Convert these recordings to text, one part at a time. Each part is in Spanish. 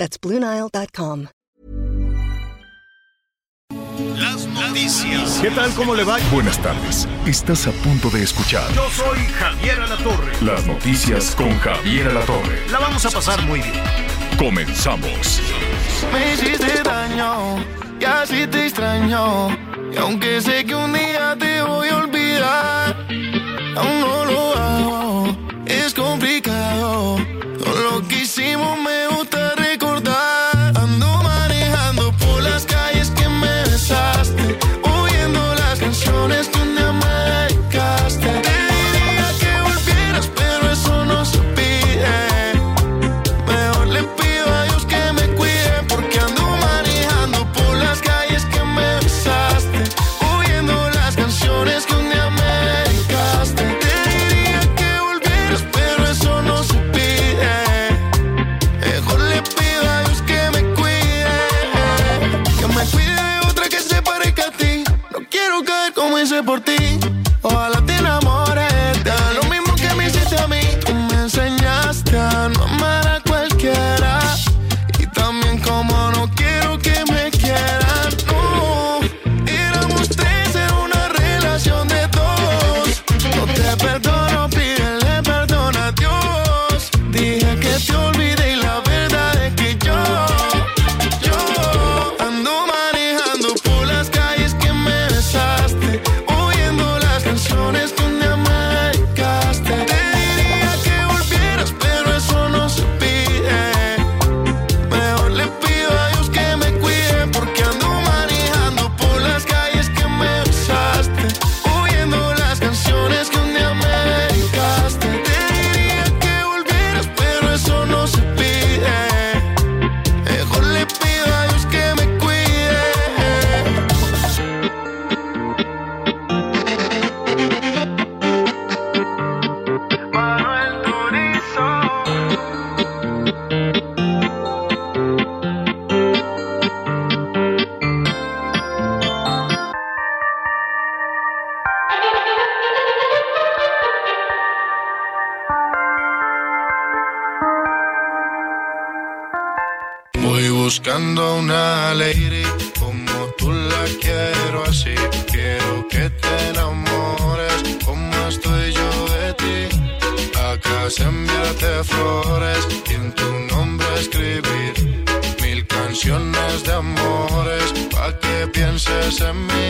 That's BlueNile.com. Las noticias. ¿Qué tal? ¿Cómo le va? Buenas tardes. Estás a punto de escuchar Yo soy Javier Alatorre. las noticias con Javier Alatorre. La vamos a pasar muy bien. Comenzamos. Me hiciste daño y así te extraño. Y aunque sé que un día te voy a olvidar, aún no lo hago. Por ti. Enviarte flores en tu nombre escribir mil canciones de amores pa' que pienses en mí.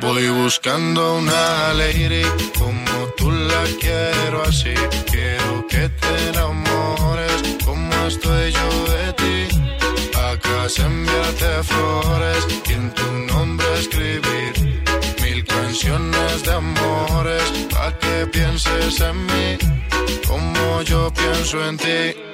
Voy buscando una lady como tú la quiero así. Quiero que te enamores como estoy yo de ti. Acá enviarte flores y en tu nombre escribir mil canciones de amores pa' que pienses en mí como yo pienso en ti.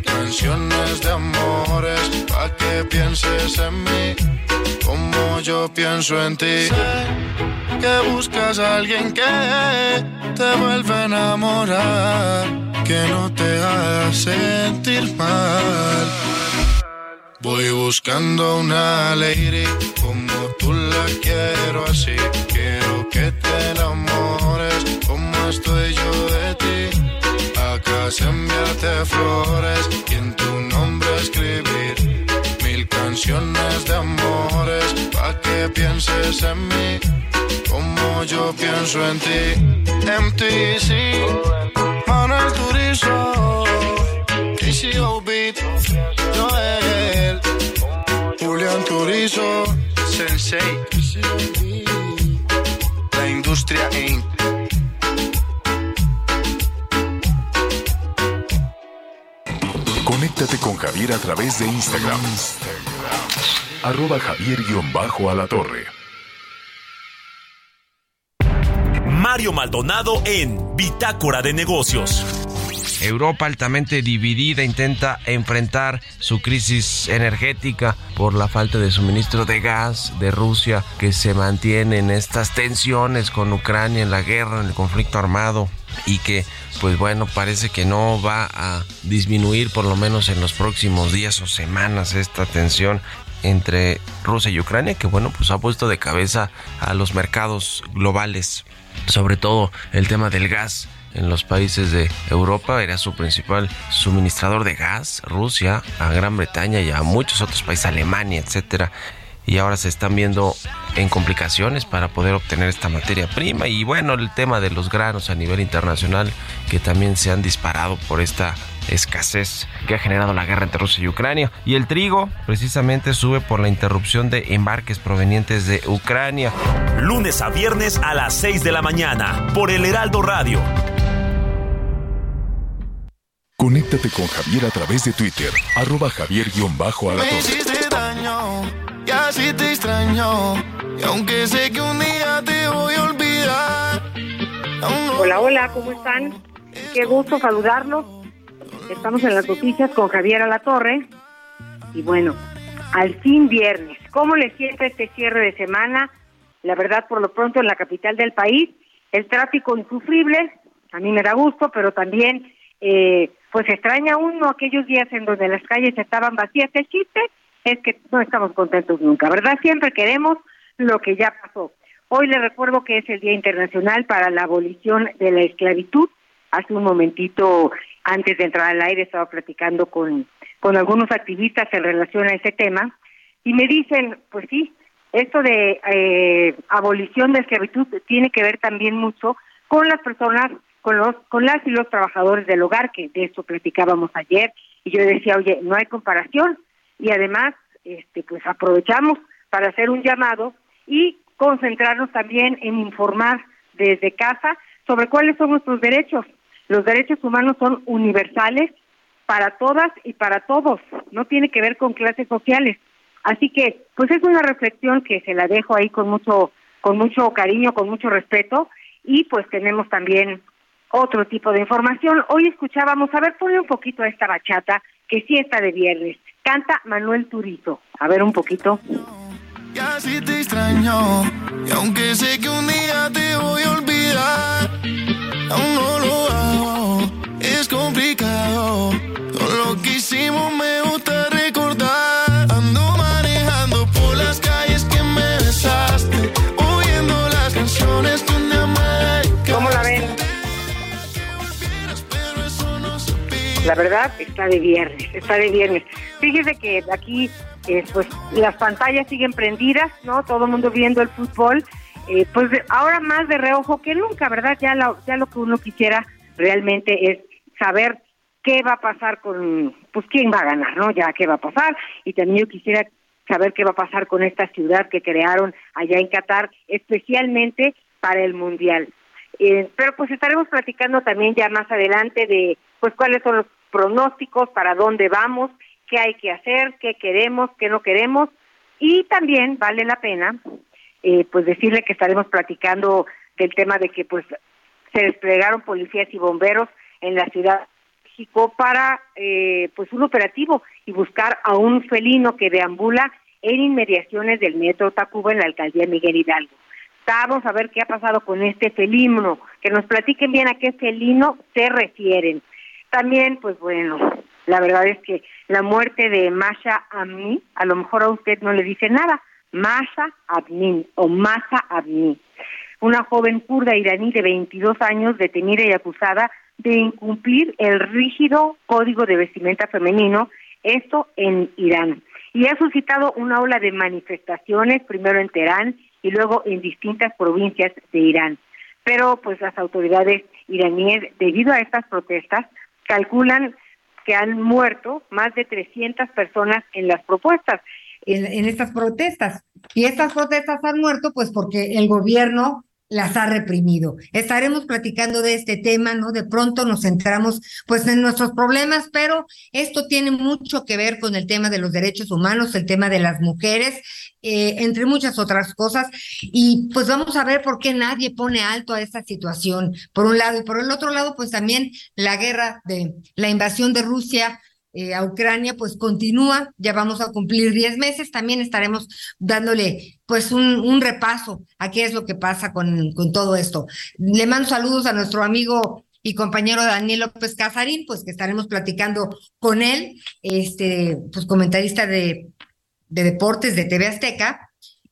canciones de amores pa' que pienses en mí como yo pienso en ti. Sé que buscas a alguien que te vuelva a enamorar, que no te haga sentir mal. Voy buscando una lady como tú la quiero así. Quiero que te enamores como estoy yo de ti enviarte flores y en tu nombre escribir mil canciones de amores pa' que pienses en mí como yo pienso en ti. MTC, para el turismo, TCO Beat, Joel, Julián Turizo, Sensei, la industria Inc. Conéctate con Javier a través de Instagram. Arroba Javier-Alatorre. Mario Maldonado en Bitácora de Negocios. Europa altamente dividida intenta enfrentar su crisis energética por la falta de suministro de gas de Rusia que se mantiene en estas tensiones con Ucrania en la guerra, en el conflicto armado y que pues bueno parece que no va a disminuir por lo menos en los próximos días o semanas esta tensión entre Rusia y Ucrania que bueno pues ha puesto de cabeza a los mercados globales sobre todo el tema del gas en los países de Europa era su principal suministrador de gas, Rusia, a Gran Bretaña y a muchos otros países, Alemania, etcétera. Y ahora se están viendo en complicaciones para poder obtener esta materia prima. Y bueno, el tema de los granos a nivel internacional que también se han disparado por esta escasez que ha generado la guerra entre Rusia y Ucrania. Y el trigo precisamente sube por la interrupción de embarques provenientes de Ucrania. Lunes a viernes a las 6 de la mañana por el Heraldo Radio. Conéctate con Javier a través de Twitter, arroba javier-alatorre. Y así te extraño. Aunque sé que un día te voy a olvidar. Hola, hola, ¿cómo están? Qué gusto saludarlos. Estamos en las noticias con Javier Alatorre. Y bueno, al fin viernes. ¿Cómo le siente este cierre de semana? La verdad, por lo pronto en la capital del país, el tráfico insufrible, a mí me da gusto, pero también eh, pues extraña uno aquellos días en donde las calles estaban vacías. El chiste es que no estamos contentos nunca, ¿verdad? Siempre queremos lo que ya pasó. Hoy le recuerdo que es el Día Internacional para la Abolición de la Esclavitud. Hace un momentito, antes de entrar al aire, estaba platicando con, con algunos activistas en relación a ese tema y me dicen, pues sí, esto de eh, abolición de esclavitud tiene que ver también mucho con las personas, con los, con las y los trabajadores del hogar, que de eso platicábamos ayer, y yo decía, oye, no hay comparación, y además, este, pues aprovechamos para hacer un llamado y concentrarnos también en informar desde casa sobre cuáles son nuestros derechos. Los derechos humanos son universales para todas y para todos, no tiene que ver con clases sociales. Así que, pues es una reflexión que se la dejo ahí con mucho, con mucho cariño, con mucho respeto, y pues tenemos también otro tipo de información. Hoy escuchábamos, a ver, ponle un poquito a esta bachata, que sí está de viernes. Canta Manuel Turizo. A ver un poquito. Y así te extraño. Y aunque sé que un día te voy a olvidar, aún no lo hago. Es complicado. Todo lo que hicimos me gusta La verdad, está de viernes, está de viernes. Fíjese que aquí, eh, pues, las pantallas siguen prendidas, ¿no? Todo el mundo viendo el fútbol. Eh, pues ahora más de reojo que nunca, ¿verdad? Ya lo, ya lo que uno quisiera realmente es saber qué va a pasar con, pues, quién va a ganar, ¿no? Ya qué va a pasar. Y también yo quisiera saber qué va a pasar con esta ciudad que crearon allá en Qatar, especialmente para el Mundial. Eh, pero pues estaremos platicando también ya más adelante de pues cuáles son los pronósticos, para dónde vamos, qué hay que hacer, qué queremos, qué no queremos y también vale la pena eh, pues decirle que estaremos platicando del tema de que pues se desplegaron policías y bomberos en la ciudad de México para eh, pues un operativo y buscar a un felino que deambula en inmediaciones del metro Tacuba en la alcaldía Miguel Hidalgo. Vamos a ver qué ha pasado con este felino, que nos platiquen bien a qué felino se refieren. También, pues bueno, la verdad es que la muerte de Masha Amni, a lo mejor a usted no le dice nada, Masha Amni o Masha Amni, una joven kurda iraní de 22 años detenida y acusada de incumplir el rígido código de vestimenta femenino, esto en Irán. y ha suscitado una ola de manifestaciones, primero en Teherán y luego en distintas provincias de Irán. Pero pues las autoridades iraníes, debido a estas protestas, calculan que han muerto más de 300 personas en las propuestas. En, en, estas protestas. Y estas protestas han muerto pues porque el gobierno las ha reprimido. Estaremos platicando de este tema, ¿no? De pronto nos centramos pues en nuestros problemas, pero esto tiene mucho que ver con el tema de los derechos humanos, el tema de las mujeres, eh, entre muchas otras cosas. Y pues vamos a ver por qué nadie pone alto a esta situación, por un lado, y por el otro lado, pues también la guerra de la invasión de Rusia eh, a Ucrania, pues continúa, ya vamos a cumplir 10 meses, también estaremos dándole pues un, repaso a qué es lo que pasa con, todo esto. Le mando saludos a nuestro amigo y compañero Daniel López Casarín, pues que estaremos platicando con él, este, pues comentarista de, de deportes de TV Azteca,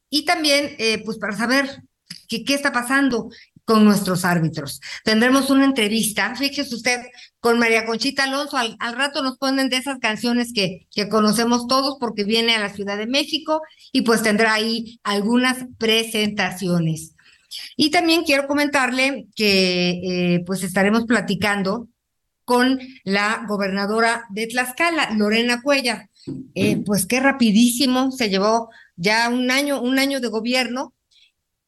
y también eh, pues para saber qué, qué está pasando con nuestros árbitros. Tendremos una entrevista, fíjese usted, con María Conchita Alonso. Al, rato nos ponen de esas canciones que, que conocemos todos porque viene a la Ciudad de México y pues tendrá ahí algunas presentaciones. Y también quiero comentarle que eh, pues estaremos platicando con la gobernadora de Tlaxcala, Lorena Cuella. Eh, pues qué rapidísimo se llevó ya un año, un año de gobierno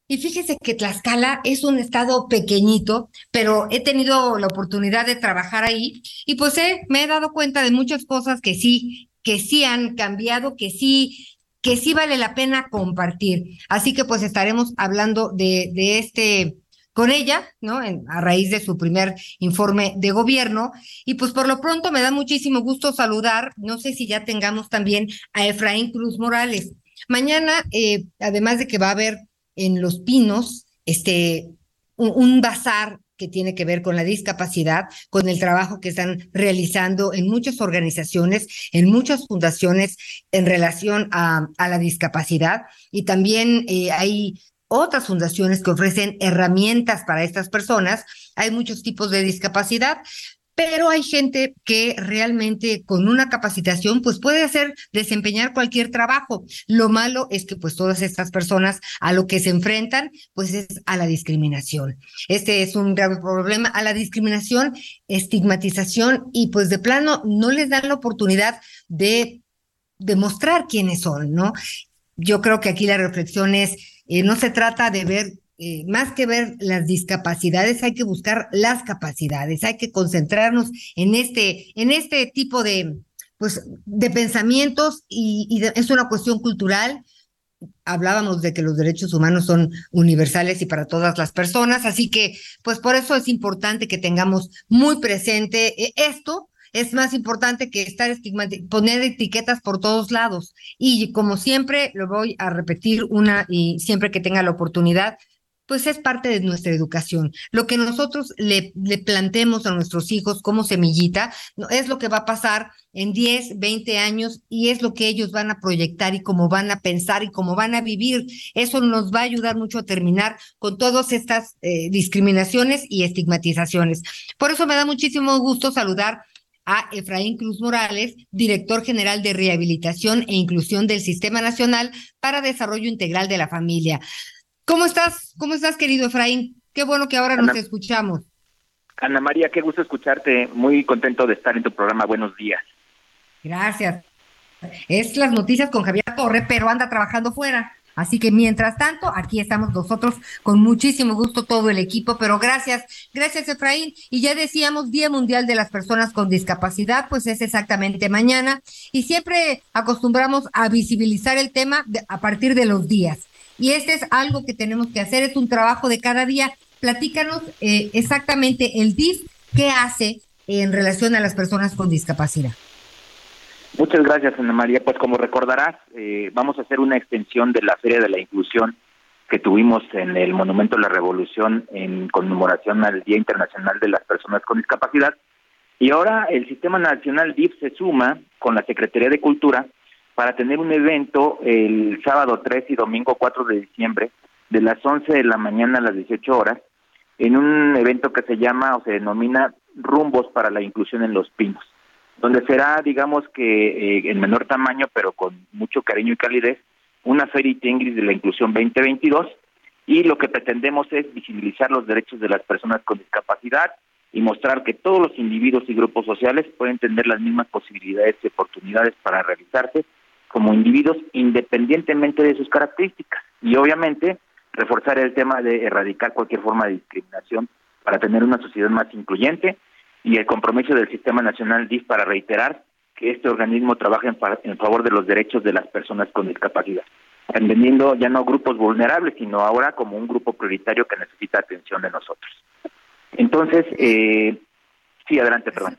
y fíjese que Tlaxcala es un estado pequeñito, pero he tenido la oportunidad de trabajar ahí y pues me he dado cuenta de muchas cosas que sí, que sí han cambiado, que sí, que sí vale la pena compartir. Así que pues estaremos hablando de, de este con ella, ¿no? a raíz de su primer informe de gobierno. Y pues por lo pronto me da muchísimo gusto saludar, no sé si ya tengamos también a Efraín Cruz Morales. Mañana, eh, además de que va a haber en Los Pinos, este, un, bazar que tiene que ver con la discapacidad, con el trabajo que están realizando en muchas organizaciones, en muchas fundaciones en relación a, la discapacidad. Y también eh, hay otras fundaciones que ofrecen herramientas para estas personas. Hay muchos tipos de discapacidad, pero hay gente que realmente con una capacitación pues puede hacer desempeñar cualquier trabajo. Lo malo es que pues todas estas personas a lo que se enfrentan pues es a la discriminación. Este es un grave problema, a la discriminación, estigmatización y pues de plano no les dan la oportunidad de demostrar quiénes son, ¿no? Yo creo que aquí la reflexión es, eh, no se trata de ver eh, más que ver las discapacidades, hay que buscar las capacidades, hay que concentrarnos en este, en este tipo de, pues, de pensamientos y, es una cuestión cultural. Hablábamos de que los derechos humanos son universales y para todas las personas, así que, pues, por eso es importante que tengamos muy presente eh, esto. Es más importante que estar poner etiquetas por todos lados. Y como siempre, lo voy a repetir una y siempre que tenga la oportunidad, pues es parte de nuestra educación. Lo que nosotros le, le plantemos a nuestros hijos como semillita es lo que va a pasar en 10, 20 años y es lo que ellos van a proyectar y cómo van a pensar y cómo van a vivir. Eso nos va a ayudar mucho a terminar con todas estas eh, discriminaciones y estigmatizaciones. Por eso me da muchísimo gusto saludar a Efraín Cruz Morales, director general de Rehabilitación e Inclusión del Sistema Nacional para Desarrollo Integral de la Familia. ¿Cómo estás? ¿Cómo estás, querido Efraín? Qué bueno que ahora nos escuchamos. Ana María, qué gusto escucharte. Muy contento de estar en tu programa. Buenos días. Gracias. Es las noticias con Javier Torre, pero anda trabajando fuera. Así que mientras tanto, aquí estamos nosotros con muchísimo gusto todo el equipo, pero gracias, gracias Efraín. Y ya decíamos, Día Mundial de las Personas con Discapacidad, pues es exactamente mañana. Y siempre acostumbramos a visibilizar el tema a partir de los días. Y este es algo que tenemos que hacer, es un trabajo de cada día. Platícanos eh, exactamente el DIF, qué hace en relación a las personas con discapacidad. Muchas gracias, Ana María. Pues como recordarás, eh, vamos a hacer una extensión de la Feria de la Inclusión que tuvimos en el Monumento de la Revolución en conmemoración al Día Internacional de las Personas con Discapacidad. Y ahora el Sistema Nacional DIF se suma con la Secretaría de Cultura para tener un evento el sábado 3 y domingo 4 de diciembre, de las 11 de la mañana a las 18 horas, en un evento que se llama o se denomina Rumbos para la Inclusión en los Pinos. donde será, digamos que eh, en menor tamaño, pero con mucho cariño y calidez, una feria Tiengris de la inclusión 2022 y lo que pretendemos es visibilizar los derechos de las personas con discapacidad y mostrar que todos los individuos y grupos sociales pueden tener las mismas posibilidades y oportunidades para realizarse como individuos independientemente de sus características y obviamente reforzar el tema de erradicar cualquier forma de discriminación para tener una sociedad más incluyente y el compromiso del Sistema Nacional DIF para reiterar que este organismo trabaja en, favor de los derechos de las personas con discapacidad, entendiendo ya no grupos vulnerables, sino ahora como un grupo prioritario que necesita atención de nosotros. Entonces, eh, sí, adelante, perdón.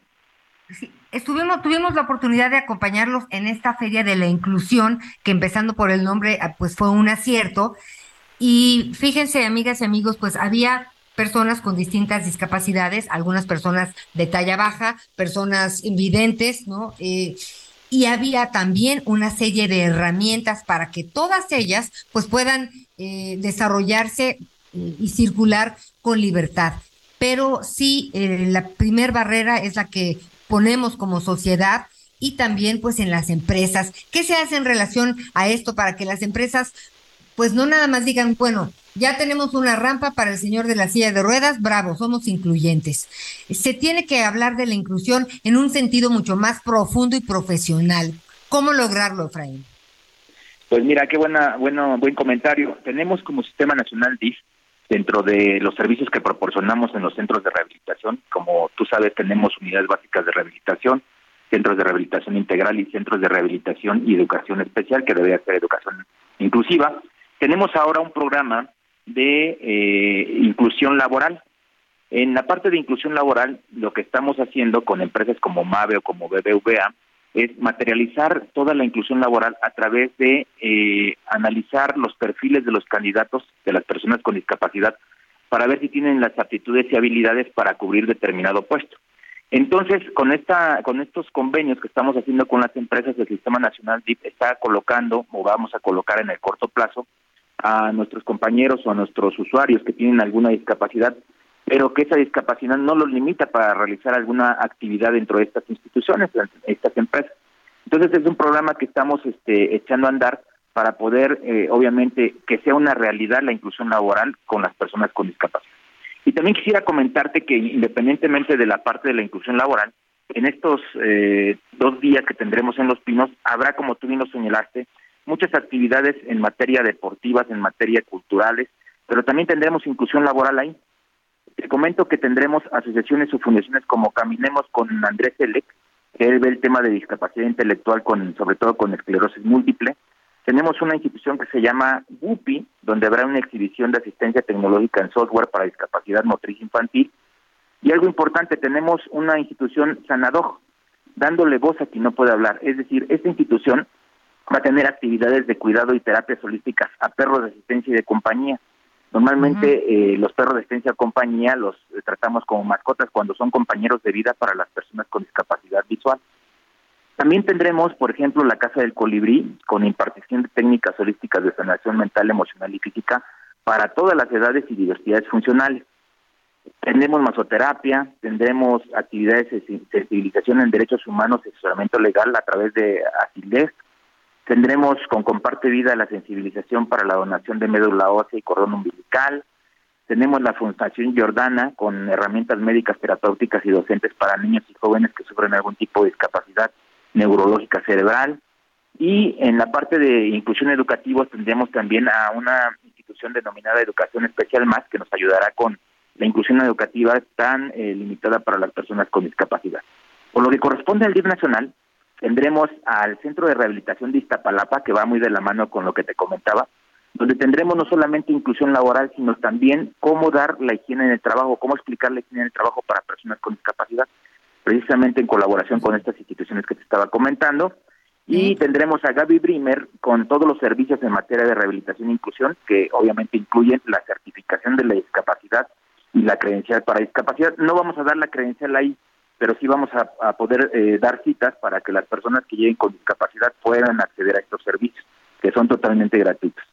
Sí, estuvimos, tuvimos la oportunidad de acompañarlos en esta feria de la inclusión, que empezando por el nombre, ah, pues fue un acierto. Y fíjense, amigas y amigos, pues había personas con distintas discapacidades, algunas personas de talla baja, personas invidentes, ¿no? Eh, y había también una serie de herramientas para que todas ellas pues puedan eh, desarrollarse eh, y circular con libertad. Pero sí, la primer barrera es la que ponemos como sociedad y también pues en las empresas. ¿Qué se hace en relación a esto para que las empresas pues no nada más digan, bueno, ya tenemos una rampa para el señor de la silla de ruedas, bravo, somos incluyentes. Se tiene que hablar de la inclusión en un sentido mucho más profundo y profesional. ¿Cómo lograrlo, Efraín? Pues mira, qué buena, bueno, buen comentario. Tenemos como Sistema Nacional DIF dentro de los servicios que proporcionamos en los centros de rehabilitación, como tú sabes, tenemos unidades básicas de rehabilitación, centros de rehabilitación integral y centros de rehabilitación y educación especial, que debe ser educación inclusiva. Tenemos ahora un programa de eh, inclusión laboral. En la parte de inclusión laboral, lo que estamos haciendo con empresas como MAVE o como BBVA es materializar toda la inclusión laboral a través de eh, analizar los perfiles de los candidatos de las personas con discapacidad para ver si tienen las aptitudes y habilidades para cubrir determinado puesto. Entonces, con esta, con estos convenios que estamos haciendo con las empresas del Sistema Nacional DIP está colocando o vamos a colocar en el corto plazo a nuestros compañeros o a nuestros usuarios que tienen alguna discapacidad, pero que esa discapacidad no los limita para realizar alguna actividad dentro de estas instituciones, estas empresas. Entonces es un programa que estamos este, echando a andar para poder, eh, obviamente, que sea una realidad la inclusión laboral con las personas con discapacidad. Y también quisiera comentarte que independientemente de la parte de la inclusión laboral, en estos eh, dos días que tendremos en Los Pinos, habrá, como tú bien lo señalaste, muchas actividades en materia deportivas, en materia culturales, pero también tendremos inclusión laboral ahí. Te comento que tendremos asociaciones o fundaciones como Caminemos con Andrés Elec, que él ve el tema de discapacidad intelectual, con sobre todo con esclerosis múltiple. Tenemos una institución que se llama GUPI, donde habrá una exhibición de asistencia tecnológica en software para discapacidad motriz infantil. Y algo importante, tenemos una institución Sanadoj, dándole voz a quien no puede hablar. Es decir, esta institución va a tener actividades de cuidado y terapias holísticas a perros de asistencia y de compañía. Normalmente eh, los perros de asistencia o compañía los eh, tratamos como mascotas cuando son compañeros de vida para las personas con discapacidad visual. También tendremos, por ejemplo, la Casa del Colibrí, con impartición de técnicas holísticas de sanación mental, emocional y física para todas las edades y diversidades funcionales. Tendremos masoterapia, tendremos actividades de sensibilización en derechos humanos y asesoramiento legal a través de ASILES, Tendremos con Comparte Vida la sensibilización para la donación de médula ósea y cordón umbilical. Tenemos la Fundación Jordana con herramientas médicas terapéuticas y docentes para niños y jóvenes que sufren algún tipo de discapacidad neurológica cerebral. Y en la parte de inclusión educativa tendremos también a una institución denominada Educación Especial Más que nos ayudará con la inclusión educativa tan eh, limitada para las personas con discapacidad. Por lo que corresponde al DIF nacional, tendremos al Centro de Rehabilitación de Iztapalapa, que va muy de la mano con lo que te comentaba, donde tendremos no solamente inclusión laboral, sino también cómo dar la higiene en el trabajo, cómo explicar la higiene en el trabajo para personas con discapacidad, precisamente en colaboración con estas instituciones que te estaba comentando. Y tendremos a Gaby Brimer con todos los servicios en materia de rehabilitación e inclusión, que obviamente incluyen la certificación de la discapacidad y la credencial para discapacidad. No vamos a dar la credencial ahí, pero sí vamos a, poder eh, dar citas para que las personas que lleguen con discapacidad puedan acceder a estos servicios, que son totalmente gratuitos.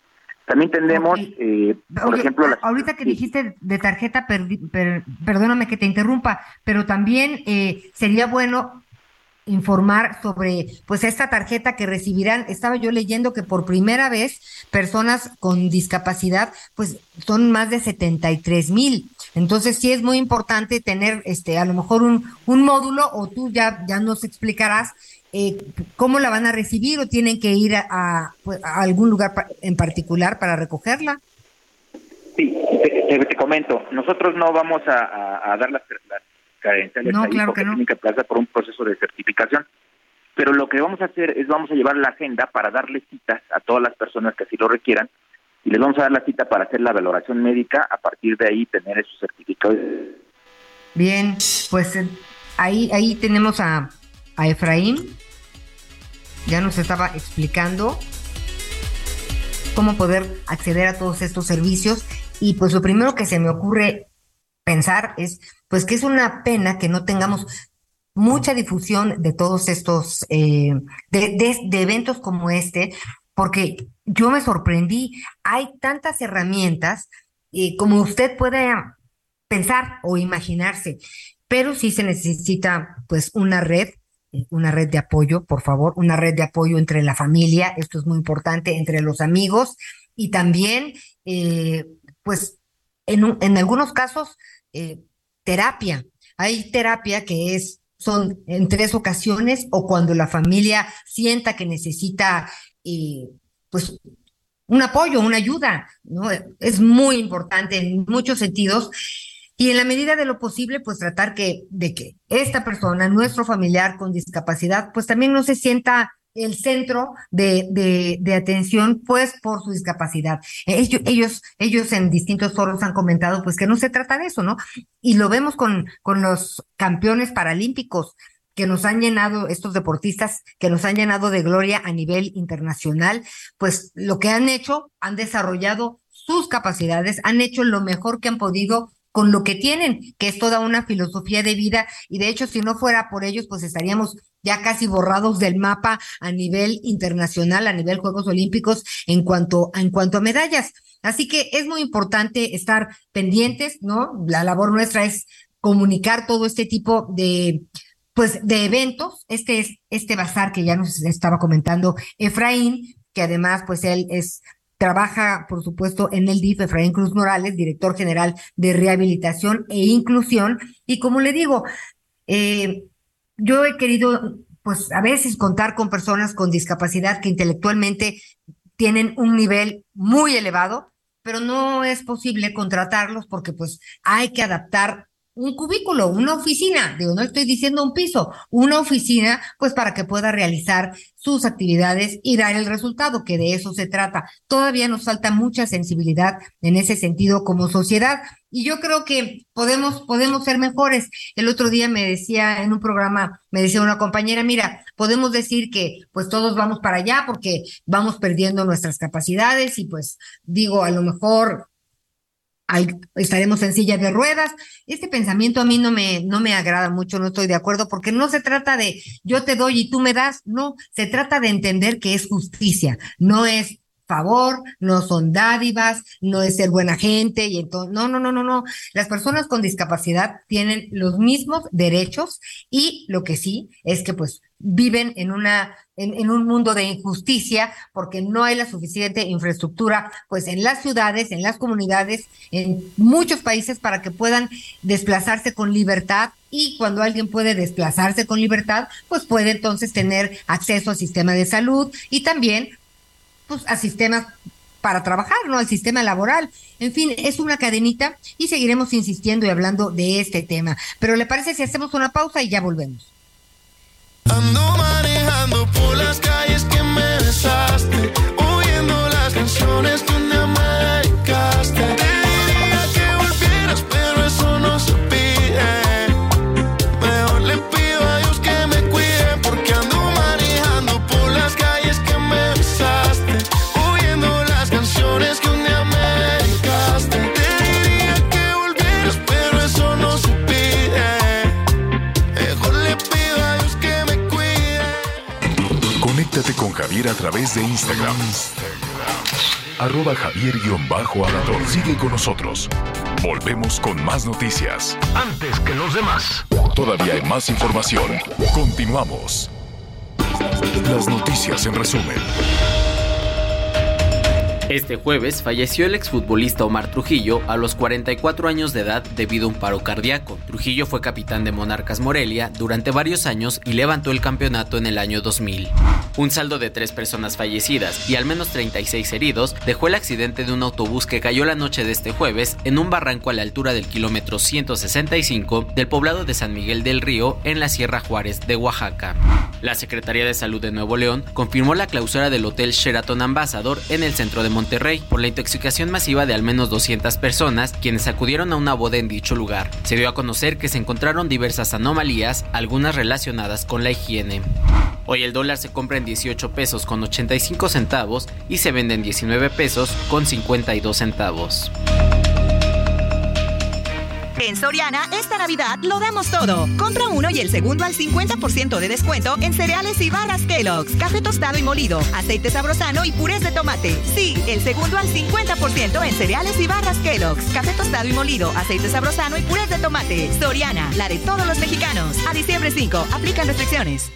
También tenemos, eh, por ejemplo... Ahorita que dijiste de tarjeta, perdóname que te interrumpa, pero también eh, sería bueno informar sobre pues esta tarjeta que recibirán. Estaba yo leyendo que por primera vez personas con discapacidad pues son más de 73 mil. Entonces sí es muy importante tener este a lo mejor un, un módulo o tú ya, ya nos explicarás eh, cómo la van a recibir o tienen que ir a, pues, algún lugar en particular para recogerla. Sí, te, comento, nosotros no vamos a, dar las, las credenciales no, claro que no. tienen que pasar por un proceso de certificación. Pero lo que vamos a hacer es vamos a llevar la agenda para darle citas a todas las personas que así lo requieran y les vamos a dar la cita para hacer la valoración médica, a partir de ahí tener esos certificados. Bien, pues eh, ahí ahí tenemos a, a Efraín, ya nos estaba explicando cómo poder acceder a todos estos servicios y pues lo primero que se me ocurre pensar es pues que es una pena que no tengamos mucha difusión de todos estos, eh, de, eventos como este, porque yo me sorprendí, hay tantas herramientas eh, como usted puede pensar o imaginarse, pero sí se necesita pues una red, eh, una red de apoyo, por favor, una red de apoyo entre la familia, esto es muy importante, entre los amigos y también pues en, en algunos casos terapia. Hay terapia que es son en tres ocasiones o cuando la familia sienta que necesita eh, pues un apoyo, una ayuda, ¿no? Es muy importante en muchos sentidos. Y en la medida de lo posible, pues tratar que, de que esta persona, nuestro familiar con discapacidad, pues también no se sienta el centro de, de, atención, pues por su discapacidad. Ellos, ellos, ellos en distintos foros han comentado, pues que no se trata de eso, ¿no? Y lo vemos con, con los campeones paralímpicos que nos han llenado, estos deportistas que nos han llenado de gloria a nivel internacional, pues lo que han hecho, han desarrollado sus capacidades, han hecho lo mejor que han podido con lo que tienen, que es toda una filosofía de vida. Y de hecho, si no fuera por ellos, pues estaríamos ya casi borrados del mapa a nivel internacional, a nivel Juegos Olímpicos, en cuanto, en cuanto a medallas. Así que es muy importante estar pendientes, ¿no? La labor nuestra es comunicar todo este tipo de, pues, de eventos. Este es este bazar que ya nos estaba comentando Efraín, que además, pues, él es trabaja, por supuesto, en el DIF, Efraín Cruz Morales, director general de rehabilitación e inclusión. Y como le digo, eh, yo he querido, pues a veces contar con personas con discapacidad que intelectualmente tienen un nivel muy elevado, pero no es posible contratarlos porque pues hay que adaptar un cubículo, una oficina, digo, no estoy diciendo un piso, una oficina, pues para que pueda realizar sus actividades y dar el resultado, que de eso se trata. Todavía nos falta mucha sensibilidad en ese sentido como sociedad y yo creo que podemos, podemos ser mejores. El otro día me decía en un programa, me decía una compañera, mira, podemos decir que pues todos vamos para allá porque vamos perdiendo nuestras capacidades y pues digo, a lo mejor estaremos en silla de ruedas. Este pensamiento a mí no me, no me agrada mucho, no estoy de acuerdo, porque no se trata de yo te doy y tú me das, no, se trata de entender que es justicia, no es favor, no son dádivas, no es ser buena gente y entonces, no, no, no, no, no. Las personas con discapacidad tienen los mismos derechos y lo que sí es que pues viven en una en, un mundo de injusticia porque no hay la suficiente infraestructura pues en las ciudades, en las comunidades, en muchos países para que puedan desplazarse con libertad y cuando alguien puede desplazarse con libertad, pues puede entonces tener acceso al sistema de salud y también pues a sistemas para trabajar, ¿no? Al sistema laboral. En fin, es una cadenita y seguiremos insistiendo y hablando de este tema. Pero ¿le parece si hacemos una pausa y ya volvemos? Ando manejando por las calles que me besaste, Javier a través de Instagram. Arroba javier Sigue con nosotros. Volvemos con más noticias. Antes que los demás. Todavía hay más información. Continuamos. Las noticias en resumen. Este jueves falleció el exfutbolista Omar Trujillo a los 44 años de edad debido a un paro cardíaco. Trujillo fue capitán de Monarcas Morelia durante varios años y levantó el campeonato en el año 2000. Un saldo de tres personas fallecidas y al menos 36 heridos dejó el accidente de un autobús que cayó la noche de este jueves en un barranco a la altura del kilómetro 165 del poblado de San Miguel del Río en la Sierra Juárez de Oaxaca. La Secretaría de Salud de Nuevo León confirmó la clausura del Hotel Sheraton Ambassador en el centro de Monterrey por la intoxicación masiva de al menos 200 personas quienes acudieron a una boda en dicho lugar. Se dio a conocer que se encontraron diversas anomalías, algunas relacionadas con la higiene. Hoy el dólar se compra en 18 pesos con 85 centavos y se vende en 19 pesos con 52 centavos. En Soriana, esta Navidad lo damos todo. Compra uno y el segundo al 50% de descuento en cereales y barras Kellogg's, café tostado y molido, aceite sabrosano y purés de tomate. Sí, el segundo al 50% en cereales y barras Kellogg's, café tostado y molido, aceite sabrosano y purés de tomate. Soriana, la de todos los mexicanos. A diciembre 5, aplican restricciones.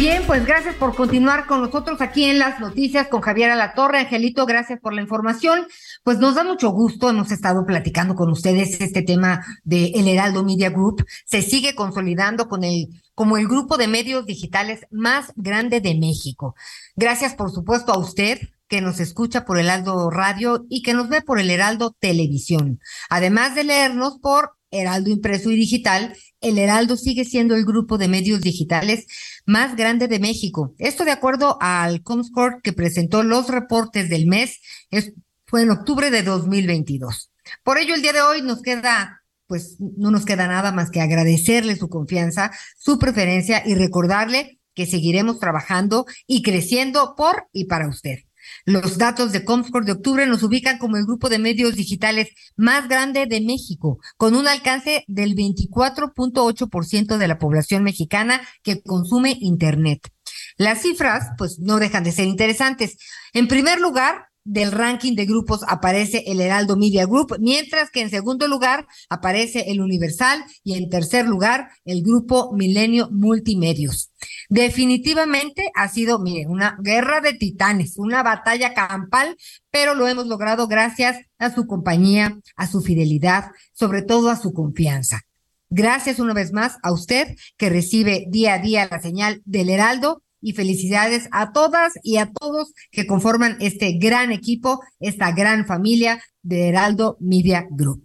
Bien, pues gracias por continuar con nosotros aquí en las noticias con Javier Alatorre. Angelito, gracias por la información. Pues nos da mucho gusto, hemos estado platicando con ustedes este tema de El Heraldo Media Group. Se sigue consolidando con el, como el grupo de medios digitales más grande de México. Gracias, por supuesto, a usted que nos escucha por Heraldo Radio y que nos ve por el Heraldo Televisión. Además de leernos por Heraldo Impreso y Digital, el Heraldo sigue siendo el grupo de medios digitales más grande de México. Esto de acuerdo al Comscore que presentó los reportes del mes, es, fue en octubre de 2022. Por ello, el día de hoy nos queda, pues no nos queda nada más que agradecerle su confianza, su preferencia y recordarle que seguiremos trabajando y creciendo por y para usted. Los datos de Comscore de octubre nos ubican como el grupo de medios digitales más grande de México, con un alcance del 24.8% de la población mexicana que consume Internet. Las cifras, pues, no dejan de ser interesantes. En primer lugar, del ranking de grupos aparece el Heraldo Media Group, mientras que en segundo lugar aparece el Universal y en tercer lugar el grupo Milenio Multimedios. Definitivamente ha sido, mire, una guerra de titanes, una batalla campal, pero lo hemos logrado gracias a su compañía, a su fidelidad, sobre todo a su confianza. Gracias una vez más a usted que recibe día a día la señal del Heraldo y felicidades a todas y a todos que conforman este gran equipo, esta gran familia de Heraldo Media Group.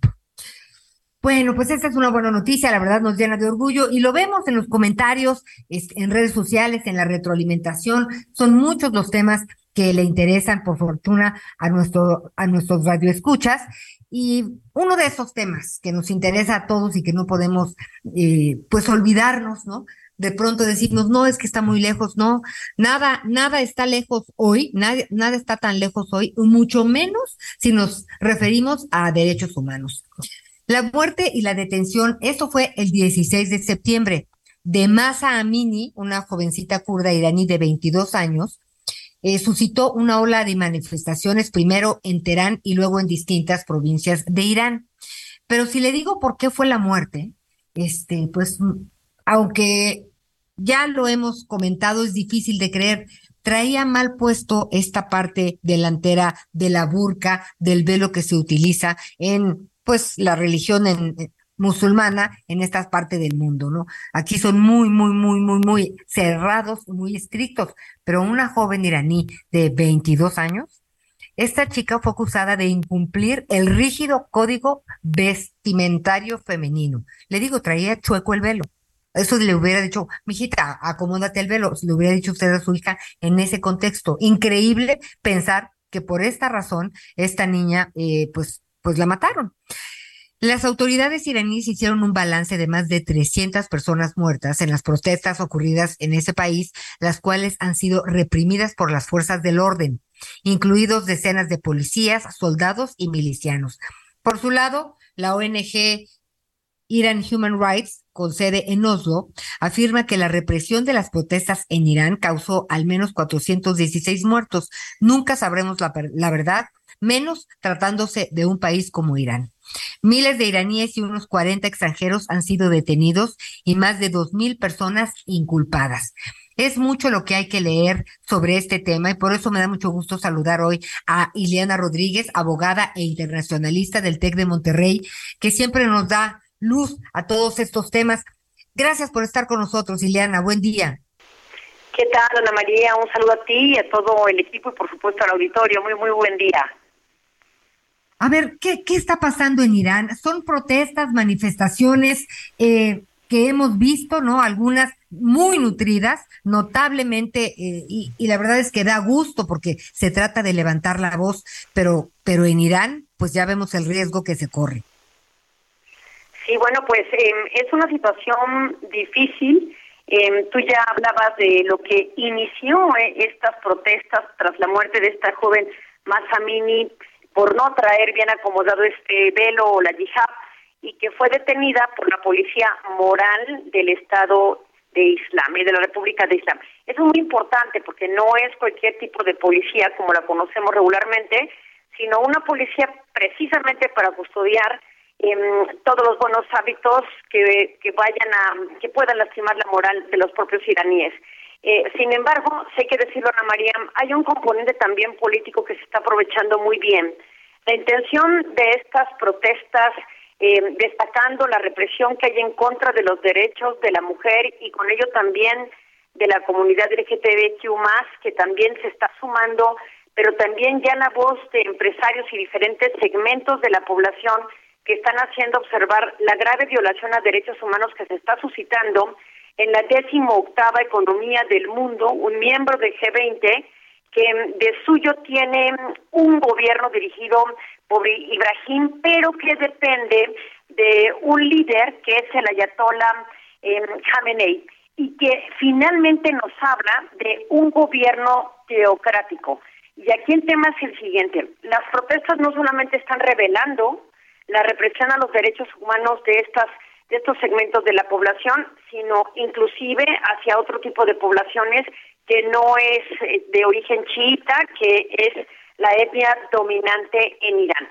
Bueno, pues esta es una buena noticia, la verdad nos llena de orgullo y lo vemos en los comentarios, en redes sociales, en la retroalimentación. Son muchos los temas que le interesan, por fortuna, a, nuestro, a nuestros radioescuchas. Y uno de esos temas que nos interesa a todos y que no podemos, eh, pues, olvidarnos, ¿no? De pronto decimos, no, es que está muy lejos, no, nada, nada está lejos hoy, nada, nada está tan lejos hoy, mucho menos si nos referimos a derechos humanos. La muerte y la detención, esto fue el 16 de septiembre, de Masa Amini, una jovencita kurda iraní de 22 años, eh, suscitó una ola de manifestaciones primero en Teherán y luego en distintas provincias de Irán. Pero si le digo por qué fue la muerte, este, pues aunque ya lo hemos comentado, es difícil de creer, traía mal puesto esta parte delantera de la burka, del velo que se utiliza en pues la religión en, musulmana en esta parte del mundo, ¿no? Aquí son muy, muy, muy, muy, muy cerrados, muy estrictos, pero una joven iraní de 22 años, esta chica fue acusada de incumplir el rígido código vestimentario femenino. Le digo, traía chueco el velo. Eso le hubiera dicho, mijita, acomódate el velo, le hubiera dicho usted a su hija en ese contexto. Increíble pensar que por esta razón esta niña, eh, pues, pues la mataron. Las autoridades iraníes hicieron un balance de más de 300 personas muertas en las protestas ocurridas en ese país, las cuales han sido reprimidas por las fuerzas del orden, incluidos decenas de policías, soldados y milicianos. Por su lado, la ONG Iran Human Rights, con sede en Oslo, afirma que la represión de las protestas en Irán causó al menos 416 muertos. Nunca sabremos la, verdad menos tratándose de un país como Irán. Miles de iraníes y unos 40 extranjeros han sido detenidos y más de 2.000 personas inculpadas. Es mucho lo que hay que leer sobre este tema y por eso me da mucho gusto saludar hoy a Ileana Rodríguez, abogada e internacionalista del TEC de Monterrey, que siempre nos da luz a todos estos temas. Gracias por estar con nosotros, Ileana. Buen día. ¿Qué tal, Ana María? Un saludo a ti y a todo el equipo y por supuesto al auditorio. Muy, muy buen día. A ver, ¿qué, qué está pasando en Irán? Son protestas, manifestaciones eh, que hemos visto, ¿no? Algunas muy nutridas, notablemente, eh, y, la verdad es que da gusto porque se trata de levantar la voz, pero, pero en Irán, pues ya vemos el riesgo que se corre. Sí, bueno, pues em, es una situación difícil. Eh, tú ya hablabas de lo que inició eh, estas protestas tras la muerte de esta joven Masamini por no traer bien acomodado este velo o la yihad y que fue detenida por la policía moral del Estado de Islam y de la República de Islam. Eso es muy importante porque no es cualquier tipo de policía como la conocemos regularmente, sino una policía precisamente para custodiar eh, todos los buenos hábitos que, que vayan a que puedan lastimar la moral de los propios iraníes. Eh, sin embargo, sé que decirlo, Ana María, hay un componente también político que se está aprovechando muy bien. La intención de estas protestas, eh, destacando la represión que hay en contra de los derechos de la mujer y con ello también de la comunidad LGTBQ+, que también se está sumando, pero también ya la voz de empresarios y diferentes segmentos de la población que están haciendo observar la grave violación a derechos humanos que se está suscitando en la décimo octava economía del mundo, un miembro del G20 que de suyo tiene un gobierno dirigido por Ibrahim, pero que depende de un líder que es el ayatollah eh, Khamenei y que finalmente nos habla de un gobierno teocrático. Y aquí el tema es el siguiente, las protestas no solamente están revelando la represión a los derechos humanos de estas de estos segmentos de la población, sino inclusive hacia otro tipo de poblaciones que no es eh, de origen chiita, que es la etnia dominante en Irán,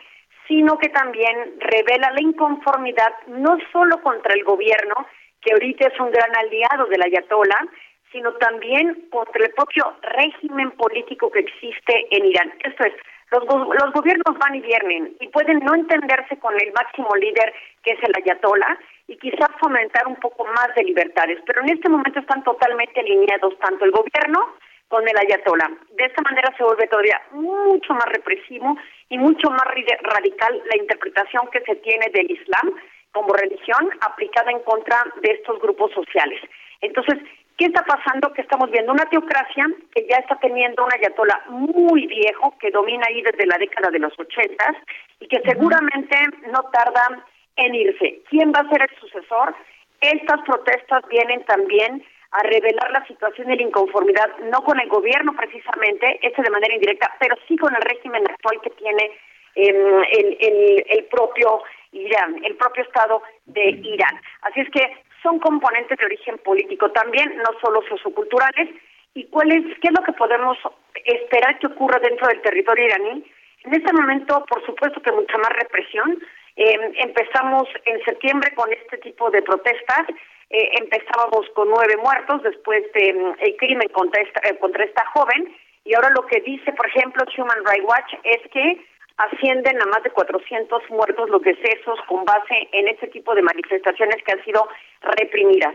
sino que también revela la inconformidad no solo contra el gobierno, que ahorita es un gran aliado del ayatollah, sino también contra el propio régimen político que existe en Irán. Esto es, los, los gobiernos van y vienen y pueden no entenderse con el máximo líder que es el ayatollah y quizás fomentar un poco más de libertades, pero en este momento están totalmente alineados tanto el gobierno con el ayatollah. De esta manera se vuelve todavía mucho más represivo y mucho más radical la interpretación que se tiene del Islam como religión aplicada en contra de estos grupos sociales. Entonces, ¿Qué está pasando? Que estamos viendo una teocracia que ya está teniendo un ayatola muy viejo que domina ahí desde la década de los ochentas y que seguramente no tarda en irse. ¿Quién va a ser el sucesor? Estas protestas vienen también a revelar la situación de la inconformidad, no con el gobierno precisamente, este de manera indirecta, pero sí con el régimen actual que tiene em, el, el, el propio Irán, el propio Estado de Irán. Así es que son componentes de origen político también, no solo socioculturales. ¿Y cuál es, qué es lo que podemos esperar que ocurra dentro del territorio iraní? En este momento, por supuesto que mucha más represión. Eh, empezamos en septiembre con este tipo de protestas. Eh, empezábamos con nueve muertos después del mm, el crimen contra esta, eh, contra esta joven. Y ahora lo que dice, por ejemplo, Human Rights Watch es que ascienden a más de 400 muertos los decesos con base en este tipo de manifestaciones que han sido reprimidas.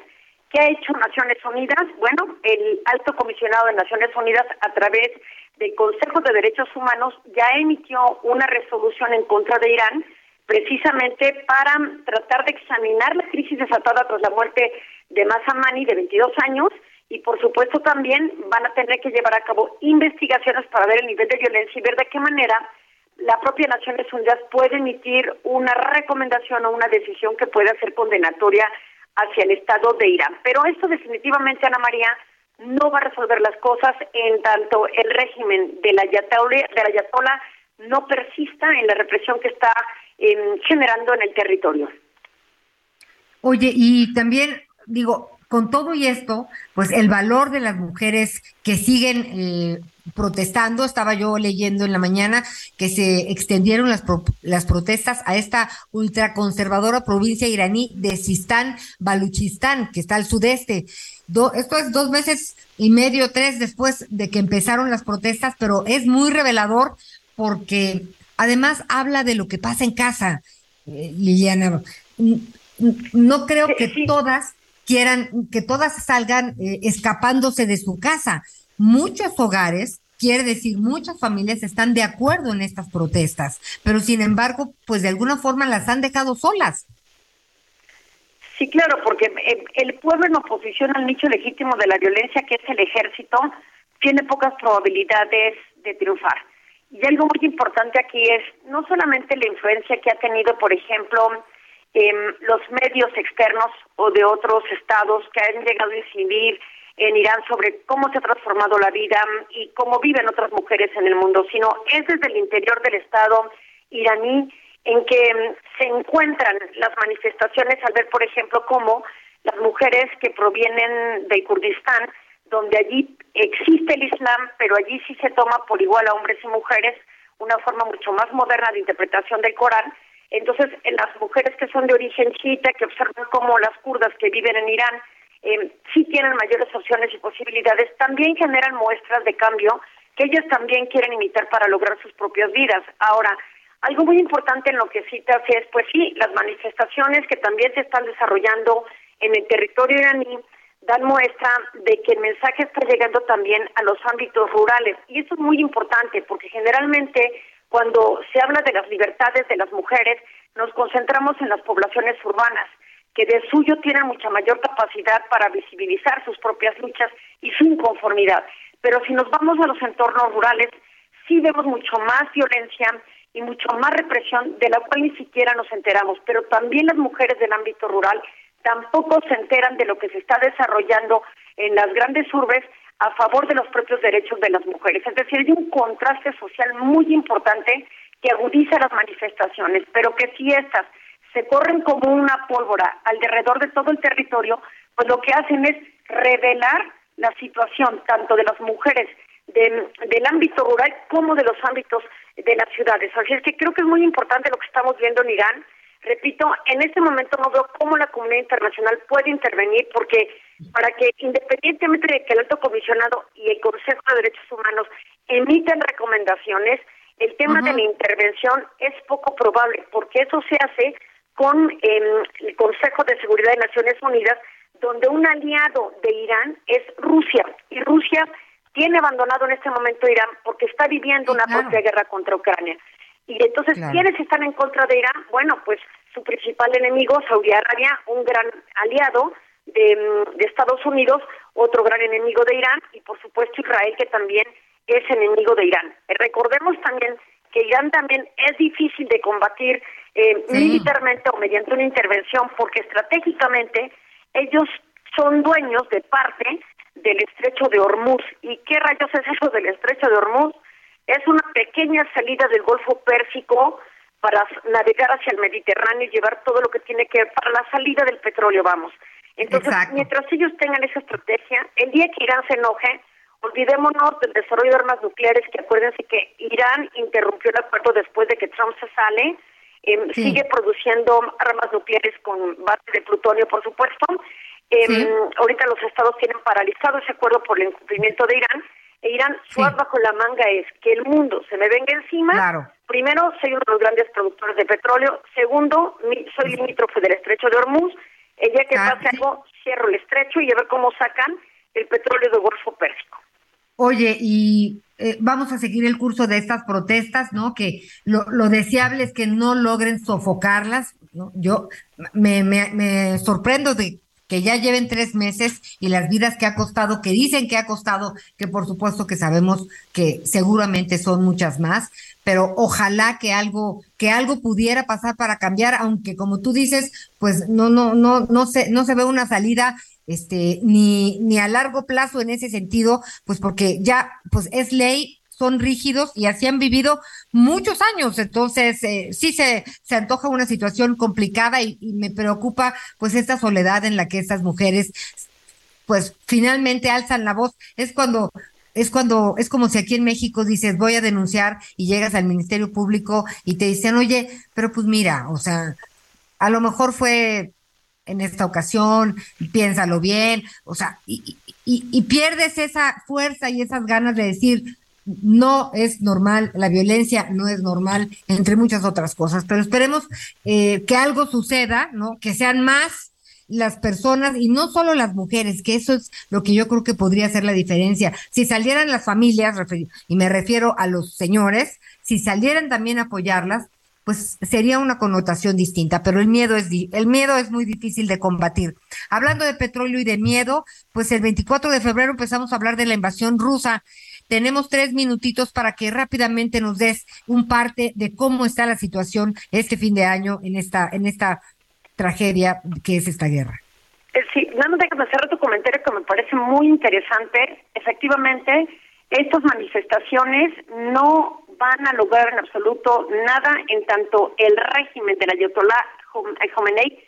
¿Qué ha hecho Naciones Unidas? Bueno, el alto comisionado de Naciones Unidas a través del Consejo de Derechos Humanos ya emitió una resolución en contra de Irán precisamente para tratar de examinar la crisis desatada tras la muerte de Masamani de 22 años y por supuesto también van a tener que llevar a cabo investigaciones para ver el nivel de violencia y ver de qué manera la propia Naciones Unidas puede emitir una recomendación o una decisión que pueda ser condenatoria hacia el Estado de Irán. Pero esto definitivamente, Ana María, no va a resolver las cosas en tanto el régimen de la Ayatollah, no persista en la represión que está em, generando en el territorio. Oye, y también digo, con todo y esto, pues el valor de las mujeres que siguen eh, protestando, estaba yo leyendo en la mañana que se extendieron las, las protestas a esta ultraconservadora provincia iraní de Sistán, Baluchistán, que está al sudeste. esto es dos meses y medio, tres después de que empezaron las protestas, pero es muy revelador porque además habla de lo que pasa en casa, eh, Liliana. No creo que todas quieran, que todas salgan eh, escapándose de su casa muchos hogares, quiere decir muchas familias están de acuerdo en estas protestas, pero sin embargo, pues de alguna forma las han dejado solas. Sí, claro, porque el pueblo en oposición al nicho legítimo de la violencia, que es el ejército, tiene pocas probabilidades de triunfar. Y algo muy importante aquí es no solamente la influencia que ha tenido, por ejemplo, en los medios externos o de otros estados que han llegado a incidir en Irán sobre cómo se ha transformado la vida y cómo viven otras mujeres en el mundo, sino es desde el interior del Estado iraní en que mm, se encuentran las manifestaciones al ver, por ejemplo, cómo las mujeres que provienen del Kurdistán, donde allí existe el Islam, pero allí sí se toma por igual a hombres y mujeres una forma mucho más moderna de interpretación del Corán. Entonces, las mujeres que son de origen chiita, que observan cómo las kurdas que viven en Irán eh, sí tienen mayores opciones y posibilidades, también generan muestras de cambio que ellas también quieren imitar para lograr sus propias vidas. Ahora, algo muy importante en lo que citas es, pues sí, las manifestaciones que también se están desarrollando en el territorio iraní dan muestra de que el mensaje está llegando también a los ámbitos rurales. Y eso es muy importante porque generalmente cuando se habla de las libertades de las mujeres, nos concentramos en las poblaciones urbanas que de suyo tienen mucha mayor capacidad para visibilizar sus propias luchas y su inconformidad. Pero si nos vamos a los entornos rurales, sí vemos mucho más violencia y mucho más represión de la cual ni siquiera nos enteramos. Pero también las mujeres del ámbito rural tampoco se enteran de lo que se está desarrollando en las grandes urbes a favor de los propios derechos de las mujeres. Es decir, hay un contraste social muy importante que agudiza las manifestaciones, pero que si estas se corren como una pólvora alrededor de todo el territorio, pues lo que hacen es revelar la situación tanto de las mujeres del ámbito rural como de los ámbitos de las ciudades. Así es que creo que es muy importante lo que estamos viendo en Irán. Repito, en este momento no veo cómo la comunidad internacional puede intervenir porque para que independientemente de que el alto comisionado y el Consejo de Derechos Humanos emiten recomendaciones, el tema de la intervención es poco probable porque eso se hace con el Consejo de Seguridad de Naciones Unidas, donde un aliado de Irán es Rusia. Y Rusia tiene abandonado en este momento Irán porque está viviendo una propia guerra contra Ucrania. Y entonces, ¿quiénes están en contra de Irán? Bueno, pues su principal enemigo, Saudi Arabia, un gran aliado de, de Estados Unidos, otro gran enemigo de Irán, y por supuesto Israel, que también es enemigo de Irán. Recordemos también que Irán también es difícil de combatir eh, militarmente o mediante una intervención, porque estratégicamente ellos son dueños de parte del estrecho de Hormuz. ¿Y qué rayos es eso del estrecho de Hormuz? Es una pequeña salida del Golfo Pérsico para navegar hacia el Mediterráneo y llevar todo lo que tiene que ver para la salida del petróleo, vamos. Entonces, mientras ellos tengan esa estrategia, el día que Irán se enoje, olvidémonos del desarrollo de armas nucleares, que acuérdense que Irán interrumpió el acuerdo después de que Trump se sale, Em, sigue produciendo armas nucleares con base de plutonio, por supuesto. Em, ahorita los estados tienen paralizado ese acuerdo por el incumplimiento de Irán. E Irán, su bajo la manga es que el mundo se me venga encima. Primero, soy uno de los grandes productores de petróleo. Segundo, soy limítrofe del estrecho de Hormuz. El día que pase algo, cierro el estrecho y a ver cómo sacan el petróleo del Golfo Pérsico. Oye, y eh, vamos a seguir el curso de estas protestas, ¿no? Que lo, deseable es que no logren sofocarlas, ¿no? Yo me, me, me sorprendo de que ya lleven tres meses y las vidas que ha costado, que dicen que ha costado, que por supuesto que sabemos que seguramente son muchas más, pero ojalá que algo, que algo pudiera pasar para cambiar, aunque como tú dices, pues no, no, no, no se, no se ve una salida este, ni, ni a largo plazo en ese sentido, pues porque ya, pues es ley, son rígidos y así han vivido muchos años. Entonces, eh, sí se, se antoja una situación complicada y, me preocupa pues esta soledad en la que estas mujeres pues finalmente alzan la voz. Es cuando es cuando, es como si aquí en México dices, voy a denunciar y llegas al Ministerio Público y te dicen, oye, pero pues mira, o sea, a lo mejor fue en esta ocasión, piénsalo bien, o sea, y, pierdes esa fuerza y esas ganas de decir, no es normal, la violencia no es normal, entre muchas otras cosas, pero esperemos eh, que algo suceda, ¿no? Que sean más las personas y no solo las mujeres, que eso es lo que yo creo que podría hacer la diferencia. Si salieran las familias, y me refiero a los señores, si salieran también a apoyarlas, pues sería una connotación distinta, pero el miedo es el miedo es muy difícil de combatir. Hablando de petróleo y de miedo, pues el 24 de febrero empezamos a hablar de la invasión rusa. Tenemos tres minutitos para que rápidamente nos des un parte de cómo está la situación este fin de año en esta en esta tragedia que es esta guerra. Eh, sí, nada más déjame hacer tu comentario que me parece muy interesante. Efectivamente, estas manifestaciones no van a lograr en absoluto nada en tanto el régimen de la Ayatollah Khomeini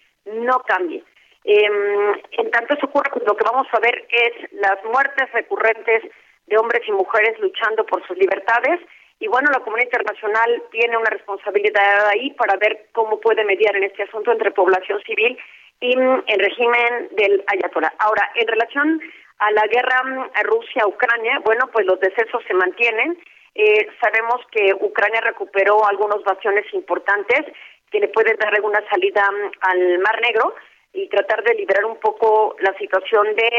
no cambie. Em, en tanto eso ocurre, pues lo que vamos a ver es las muertes recurrentes de hombres y mujeres luchando por sus libertades y bueno, la comunidad internacional tiene una responsabilidad ahí para ver cómo puede mediar en este asunto entre población civil y mm, el régimen del Ayatollah. Ahora, en relación a la guerra mm, Rusia-Ucrania, bueno, pues los decesos se mantienen. Eh, sabemos que Ucrania recuperó algunos bastiones importantes que le pueden dar alguna salida mm, al Mar Negro y tratar de liberar un poco la situación de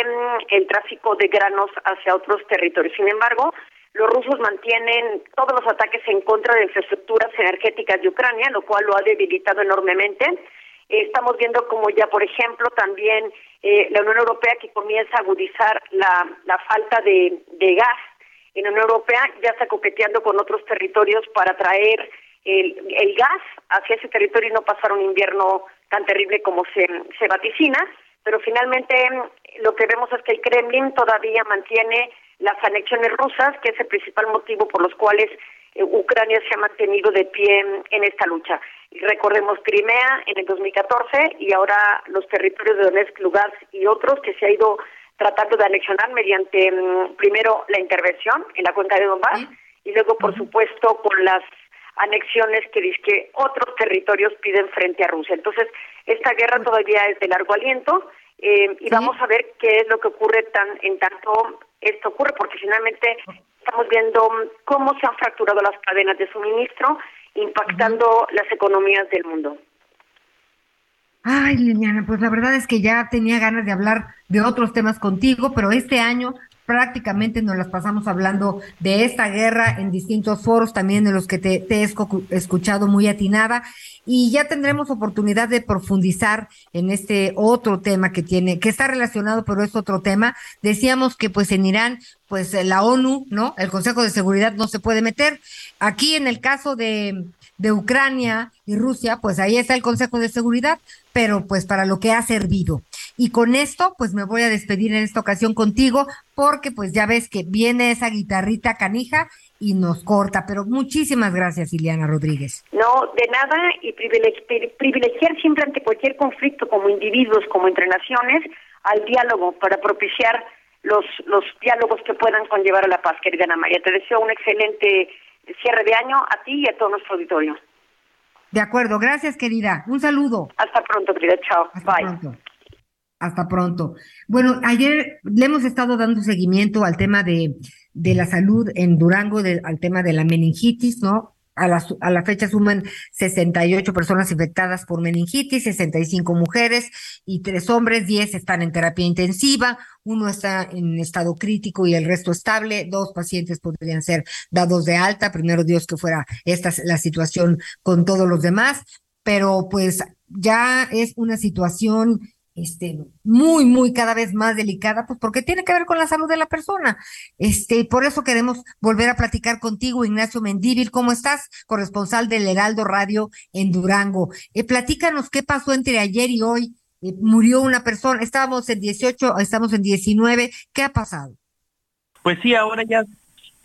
el tráfico de granos hacia otros territorios. Sin embargo, los rusos mantienen todos los ataques en contra de infraestructuras energéticas de Ucrania, lo cual lo ha debilitado enormemente. estamos viendo como ya, por ejemplo, también eh, la Unión Europea que comienza a agudizar la, falta de, de gas en la Unión Europea, ya está coqueteando con otros territorios para traer el, el gas hacia ese territorio y no pasar un invierno tan terrible como se, se vaticina. Pero finalmente lo que vemos es que el Kremlin todavía mantiene las anexiones rusas, que es el principal motivo por los cuales eh, Ucrania se ha mantenido de pie en, esta lucha. Y recordemos Crimea en el 2014 y ahora los territorios de Donetsk, Lugansk y otros que se ha ido tratando de anexionar mediante mm, primero la intervención en la cuenca de Donbass y luego, por supuesto, con las anexiones que que otros territorios piden frente a Rusia. Entonces, esta guerra todavía es de largo aliento eh, y vamos a ver qué es lo que ocurre tan en tanto esto ocurre, porque finalmente estamos viendo cómo se han fracturado las cadenas de suministro, impactando las economías del mundo. Ay, Liliana, pues la verdad es que ya tenía ganas de hablar de otros temas contigo, pero este año prácticamente nos las pasamos hablando de esta guerra en distintos foros, también de los que te, he escuchado muy atinada, y ya tendremos oportunidad de profundizar en este otro tema que tiene, que está relacionado, pero es otro tema. Decíamos que pues en Irán, pues la ONU, ¿no? El Consejo de Seguridad no se puede meter. Aquí en el caso de, de Ucrania y Rusia, pues ahí está el Consejo de Seguridad, pero pues para lo que ha servido. Y con esto, pues me voy a despedir en esta ocasión contigo, porque pues ya ves que viene esa guitarrita canija y nos corta. Pero muchísimas gracias, Ileana Rodríguez. No, de nada, y privilegiar siempre ante cualquier conflicto como individuos, como entre naciones, al diálogo para propiciar los, los diálogos que puedan conllevar a la paz, querida Ana María. Te deseo un excelente cierre de año a ti y a todo nuestro auditorio. De acuerdo, gracias querida. Un saludo. Hasta pronto, querida. Chao. Hasta Pronto. Hasta pronto. Bueno, ayer le hemos estado dando seguimiento al tema de, de la salud en Durango, al tema de la meningitis, ¿no? A la, a la fecha suman 68 personas infectadas por meningitis, 65 mujeres y tres hombres, 10 están en terapia intensiva, uno está en estado crítico y el resto estable, dos pacientes podrían ser dados de alta, primero Dios que fuera esta la situación con todos los demás, pero pues ya es una situación este, muy, muy cada vez más delicada, pues porque tiene que ver con la salud de la persona. Este, por eso queremos volver a platicar contigo, Ignacio Mendívil. ¿Cómo estás? Corresponsal del Heraldo Radio en Durango. Eh, platícanos qué pasó entre ayer y hoy. Eh, murió una persona, estábamos en 18, estamos en 19. ¿Qué ha pasado? Pues sí, ahora ya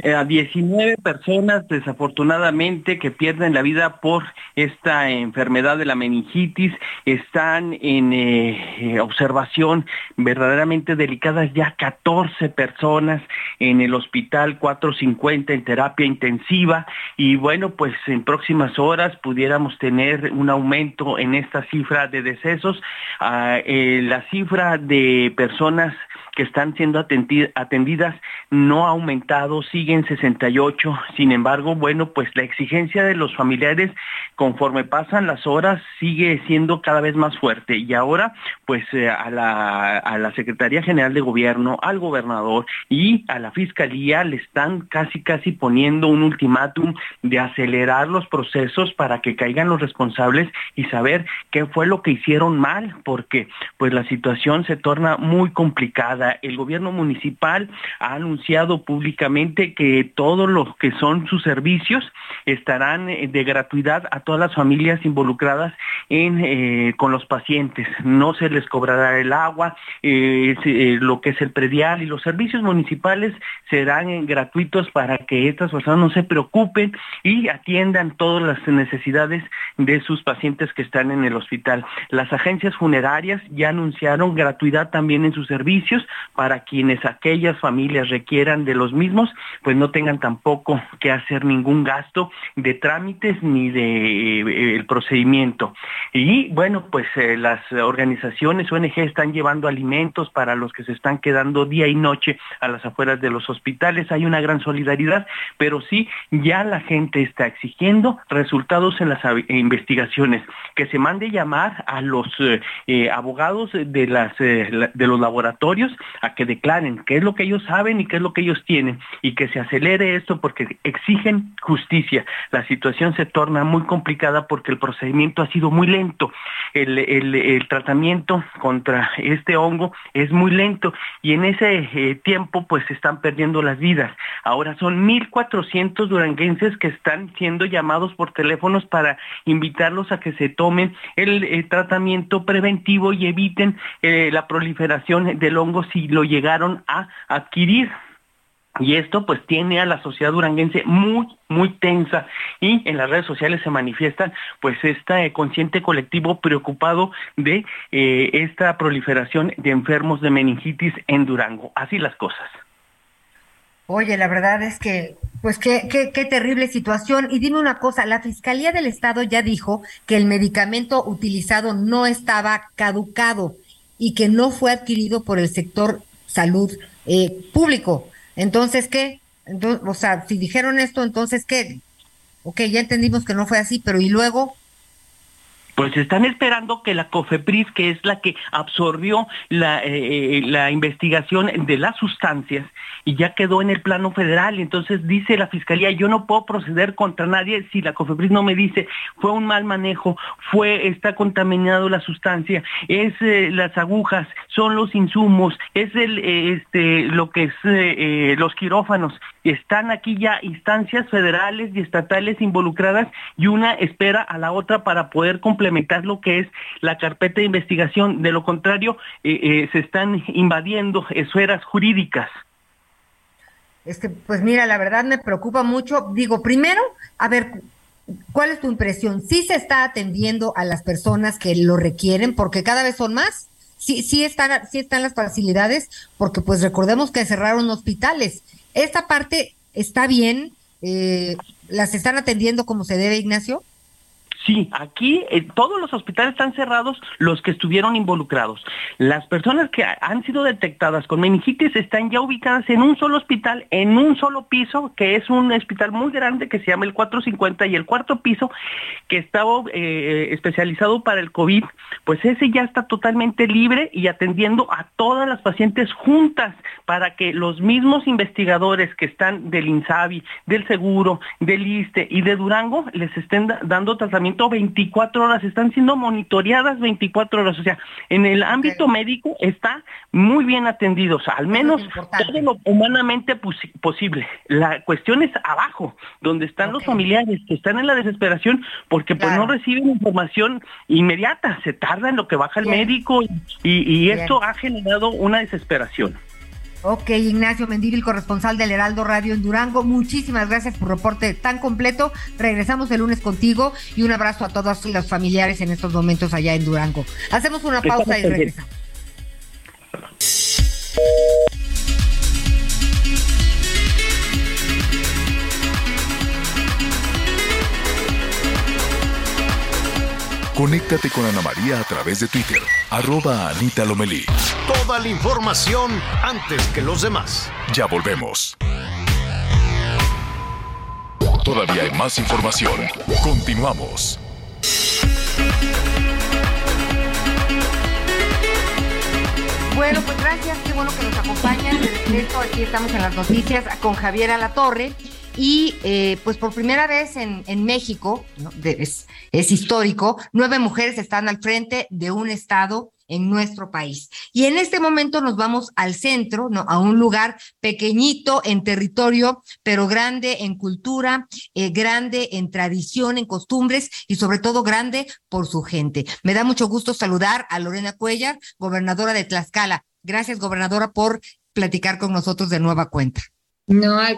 a 19 personas desafortunadamente que pierden la vida por esta enfermedad de la meningitis. Están en eh, eh, observación verdaderamente delicadas ya 14 personas en el hospital 450 en terapia intensiva. Y bueno pues en próximas horas pudiéramos tener un aumento en esta cifra de decesos. Ah, la cifra de personas que están siendo atendidas no ha aumentado, siguen 68. Sin embargo, bueno, pues la exigencia de los familiares conforme pasan las horas sigue siendo cada vez más fuerte. Y ahora, pues eh, a, la, a la Secretaría General de Gobierno, al gobernador y a la Fiscalía le están casi, casi poniendo un ultimátum de acelerar los procesos para que caigan los responsables y saber qué fue lo que hicieron mal, porque pues la situación se torna muy complicada el gobierno municipal ha anunciado públicamente que todos los que son sus servicios estarán eh, de gratuidad a todas las familias involucradas en, eh, con los pacientes. No se les cobrará el agua, eh, lo que es el predial y los servicios municipales serán gratuitos para que estas personas no se preocupen y atiendan todas las necesidades de sus pacientes que están en el hospital. Las agencias funerarias ya anunciaron gratuidad también en sus servicios para quienes aquellas familias requieran de los mismos, pues no tengan tampoco que hacer ningún gasto de trámites ni de eh, el procedimiento. Y bueno, pues eh, las organizaciones ONG están llevando alimentos para los que se están quedando día y noche a las afueras de los hospitales. Hay una gran solidaridad, pero sí ya la gente está exigiendo resultados en las investigaciones, que se mande llamar a los eh, abogados de las de los laboratorios a que declaren qué es lo que ellos saben y qué es lo que ellos tienen y que se acelere esto porque exigen justicia. La situación se torna muy complicada porque el procedimiento ha sido muy lento. El, tratamiento contra este hongo es muy lento y en ese eh, tiempo pues se están perdiendo las vidas. Ahora son 1.400 duranguenses que están siendo llamados por teléfonos para invitarlos a que se tomen el, tratamiento preventivo y eviten eh, la proliferación del hongo si lo llegaron a adquirir. Y esto pues tiene a la sociedad duranguense muy, muy tensa y en las redes sociales se manifiestan pues este consciente colectivo preocupado de eh, esta proliferación de enfermos de meningitis en Durango. Así las cosas. Oye, la verdad es que, pues qué, qué, qué terrible situación. Y dime una cosa, la Fiscalía del Estado ya dijo que el medicamento utilizado no estaba caducado y que no fue adquirido por el sector salud eh, público. Entonces, ¿qué? Entonces, o sea, si dijeron esto, entonces, ¿qué? Ok, ya entendimos que no fue así, pero ¿y luego? Pues están esperando que la COFEPRIS, que es la que absorbió la, eh, eh, la investigación de las sustancias, y ya quedó en el plano federal. Entonces dice la fiscalía, yo no puedo proceder contra nadie si la COFEPRIS no me dice fue un mal manejo, fue está contaminado la sustancia, es eh, las agujas, son los insumos, es el este lo que es los quirófanos. Están aquí ya instancias federales y estatales involucradas y una espera a la otra para poder complementar lo que es la carpeta de investigación. De lo contrario, se están invadiendo esferas jurídicas. Este, pues mira, la verdad me preocupa mucho. Digo, primero, a ver, ¿cuál es tu impresión? ¿Sí se está atendiendo a las personas que lo requieren? Porque cada vez son más. Sí, sí están, sí están las facilidades, porque pues recordemos que cerraron hospitales. Esta parte está bien, eh, las están atendiendo como se debe, Ignacio. Sí, aquí eh, todos los hospitales están cerrados, los que estuvieron involucrados. Las personas que han sido detectadas con meningitis están ya ubicadas en un solo hospital, en un solo piso, que es un hospital muy grande que se llama el 450 y el cuarto piso que estaba eh, especializado para el COVID, pues ese ya está totalmente libre y atendiendo a todas las pacientes juntas para que los mismos investigadores que están del INSABI, del Seguro, del ISTE y de Durango les estén dando tratamiento 24 horas, están siendo monitoreadas 24 horas, o sea, en el ámbito médico está muy bien atendidos, al menos todo lo humanamente posible. La cuestión es abajo, donde están los familiares que están en la desesperación porque pues no reciben información inmediata, se tarda en lo que baja el médico y, esto ha generado una desesperación. Ok, Ignacio Mendívil, corresponsal del Heraldo Radio en Durango, muchísimas gracias por reporte tan completo. Regresamos el lunes contigo y un abrazo a todos los familiares en estos momentos allá en Durango. Hacemos una pausa y regresamos. Conéctate con Ana María a través de Twitter, arroba Anita Lomelí. Toda la información antes que los demás. Ya volvemos. Todavía hay más información. Continuamos. Bueno, pues gracias, qué bueno que nos acompañan. De esto aquí estamos en las noticias con Javier Alatorre. Y eh, pues por primera vez en, en México, es, es histórico, nueve mujeres están al frente de un estado en nuestro país. Y en este momento nos vamos al centro, ¿no? a un lugar pequeñito en territorio, pero grande en cultura, eh, grande en tradición, en costumbres y sobre todo grande por su gente. Me da mucho gusto saludar a Lorena Cuellar, gobernadora de Tlaxcala. Gracias, gobernadora, por platicar con nosotros de nueva cuenta. No, al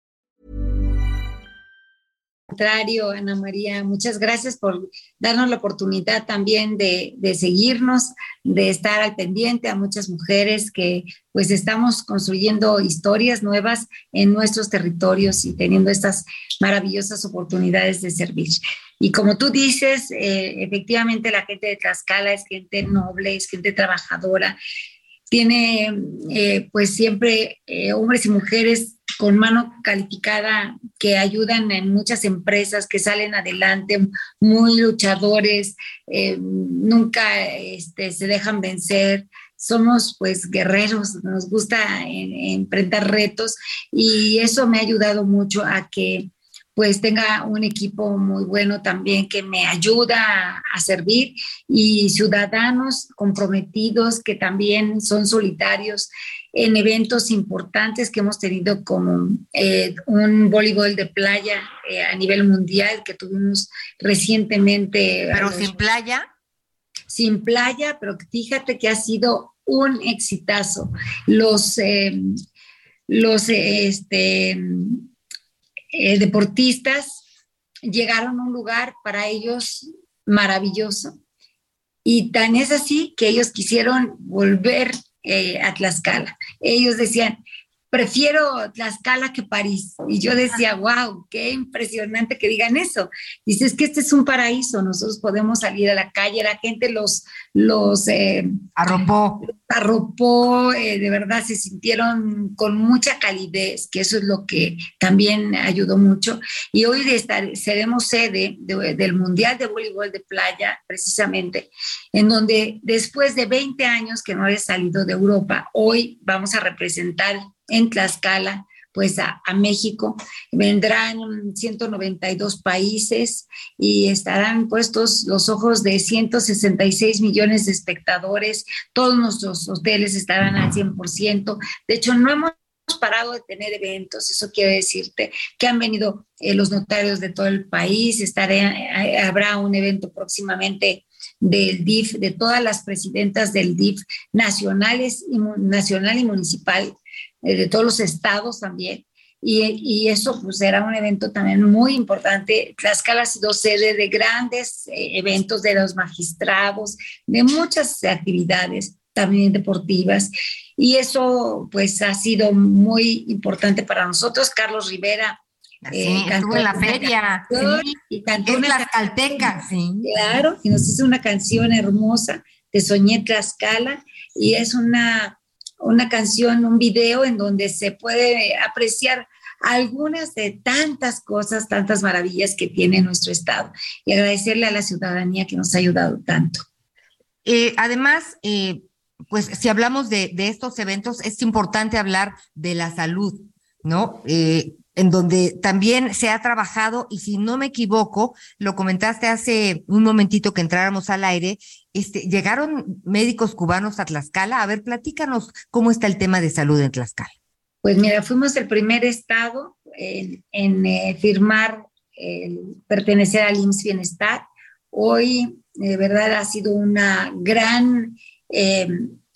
Contrario, Ana María, muchas gracias por darnos la oportunidad también de, de seguirnos, de estar al pendiente a muchas mujeres que pues estamos construyendo historias nuevas en nuestros territorios y teniendo estas maravillosas oportunidades de servir. Y como tú dices, eh, efectivamente la gente de Tlaxcala es gente noble, es gente trabajadora, tiene eh, pues siempre eh, hombres y mujeres con mano calificada que ayudan en muchas empresas que salen adelante, muy luchadores, eh, nunca este, se dejan vencer. Somos pues guerreros, nos gusta enfrentar retos y eso me ha ayudado mucho a que pues tenga un equipo muy bueno también que me ayuda a, servir y ciudadanos comprometidos que también son solitarios en eventos importantes que hemos tenido como eh, un voleibol de playa eh, a nivel mundial que tuvimos recientemente. Pero sin playa. Sin playa, pero fíjate que ha sido un exitazo. Los, eh, los, este, eh, deportistas llegaron a un lugar para ellos maravilloso. Y tan es así que ellos quisieron volver eh, a Tlaxcala. Ellos decían, prefiero Tlaxcala que París. Y yo decía, wow, qué impresionante que digan eso. Dices que este es un paraíso, nosotros podemos salir a la calle, la gente los, los eh, arropó. Arropó, eh, de verdad se sintieron con mucha calidez, que eso es lo que también ayudó mucho. Y hoy de estar, seremos sede del Mundial de Voleibol de Playa, precisamente, en donde después de 20 años que no había salido de Europa, hoy vamos a representar en Tlaxcala, pues a, México. Vendrán 192 países y estarán puestos los ojos de 166 millones de espectadores. Todos nuestros hoteles estarán al 100%. De hecho, no hemos parado de tener eventos, eso quiere decirte que han venido eh, los notarios de todo el país, eh, habrá un evento próximamente del DIF, de todas las presidentas del DIF nacionales y, nacional y municipal de todos los estados también. Y, y, eso pues era un evento también muy importante. Tlaxcala ha sido sede de grandes eh, eventos de los magistrados, de muchas actividades también deportivas. Y eso pues ha sido muy importante para nosotros. Carlos Rivera. eh, en la feria y cantó en Tlaxcalteca, sí. Claro, y nos hizo una canción hermosa de Soñé Tlaxcala y es una una canción, un video en donde se puede apreciar algunas de tantas cosas, tantas maravillas que tiene nuestro Estado y agradecerle a la ciudadanía que nos ha ayudado tanto. Eh, además, eh, pues si hablamos de, estos eventos, es importante hablar de la salud, ¿no? Eh, en donde también se ha trabajado, y si no me equivoco, lo comentaste hace un momentito que entráramos al aire, este, llegaron médicos cubanos a Tlaxcala. A ver, platícanos cómo está el tema de salud en Tlaxcala. Pues mira, fuimos el primer estado en, eh, firmar el pertenecer al IMSS Bienestar. Hoy, de verdad, ha sido una gran, eh,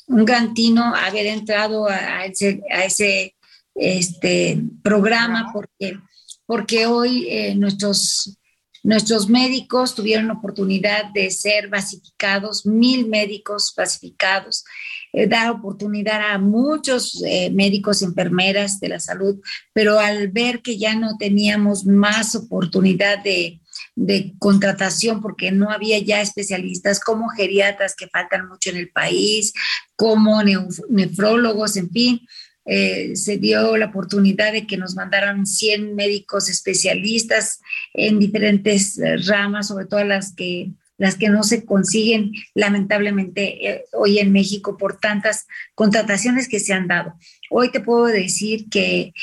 un gran tino haber entrado a ese, a ese este programa porque, porque hoy eh, nuestros, nuestros médicos tuvieron oportunidad de ser basificados, mil médicos basificados, eh, dar oportunidad a muchos eh, médicos, enfermeras de la salud, pero al ver que ya no teníamos más oportunidad de, de contratación porque no había ya especialistas como geriatras que faltan mucho en el país, como nefrólogos, en fin, eh, se dio la oportunidad de que nos mandaran 100 médicos especialistas en diferentes eh, ramas, sobre todo las que, las que no se consiguen lamentablemente eh, hoy en México por tantas contrataciones que se han dado. Hoy te puedo decir que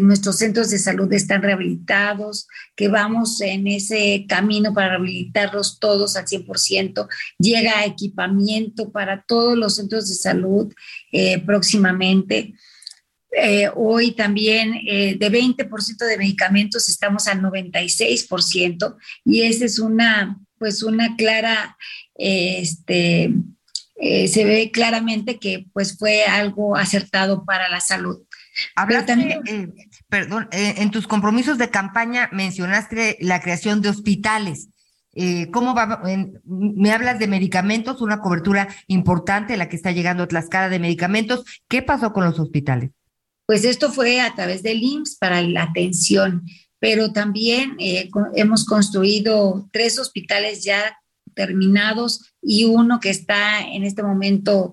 nuestros centros de salud están rehabilitados, que vamos en ese camino para rehabilitarlos todos al 100%. Llega equipamiento para todos los centros de salud próximamente. Eh, hoy también eh, de 20% de medicamentos estamos al 96% y esa es una, pues una clara, este, eh, se ve claramente que pues fue algo acertado para la salud. también, perdón, en tus compromisos de campaña mencionaste la creación de hospitales. ¿Cómo va? me hablas de medicamentos, una cobertura importante la que está llegando a Tlaxcala de medicamentos. ¿Qué pasó con los hospitales? Pues esto fue a través del IMSS para la atención, pero también eh, hemos construido tres hospitales ya terminados y uno que está en este momento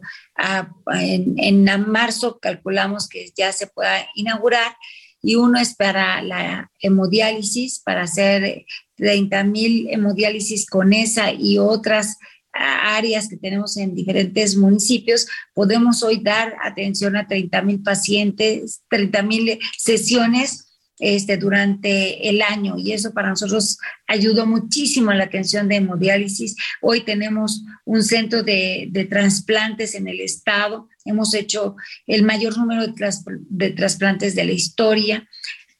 en, en, marzo, calculamos que ya se pueda inaugurar, y uno es para la hemodiálisis, para hacer 30 mil hemodiálisis con esa y otras áreas que tenemos en diferentes municipios, podemos hoy dar atención a 30 mil pacientes, 30 mil sesiones este, durante el año y eso para nosotros ayudó muchísimo a la atención de hemodiálisis. Hoy tenemos un centro de, de trasplantes en el estado, hemos hecho el mayor número de, de trasplantes de la historia.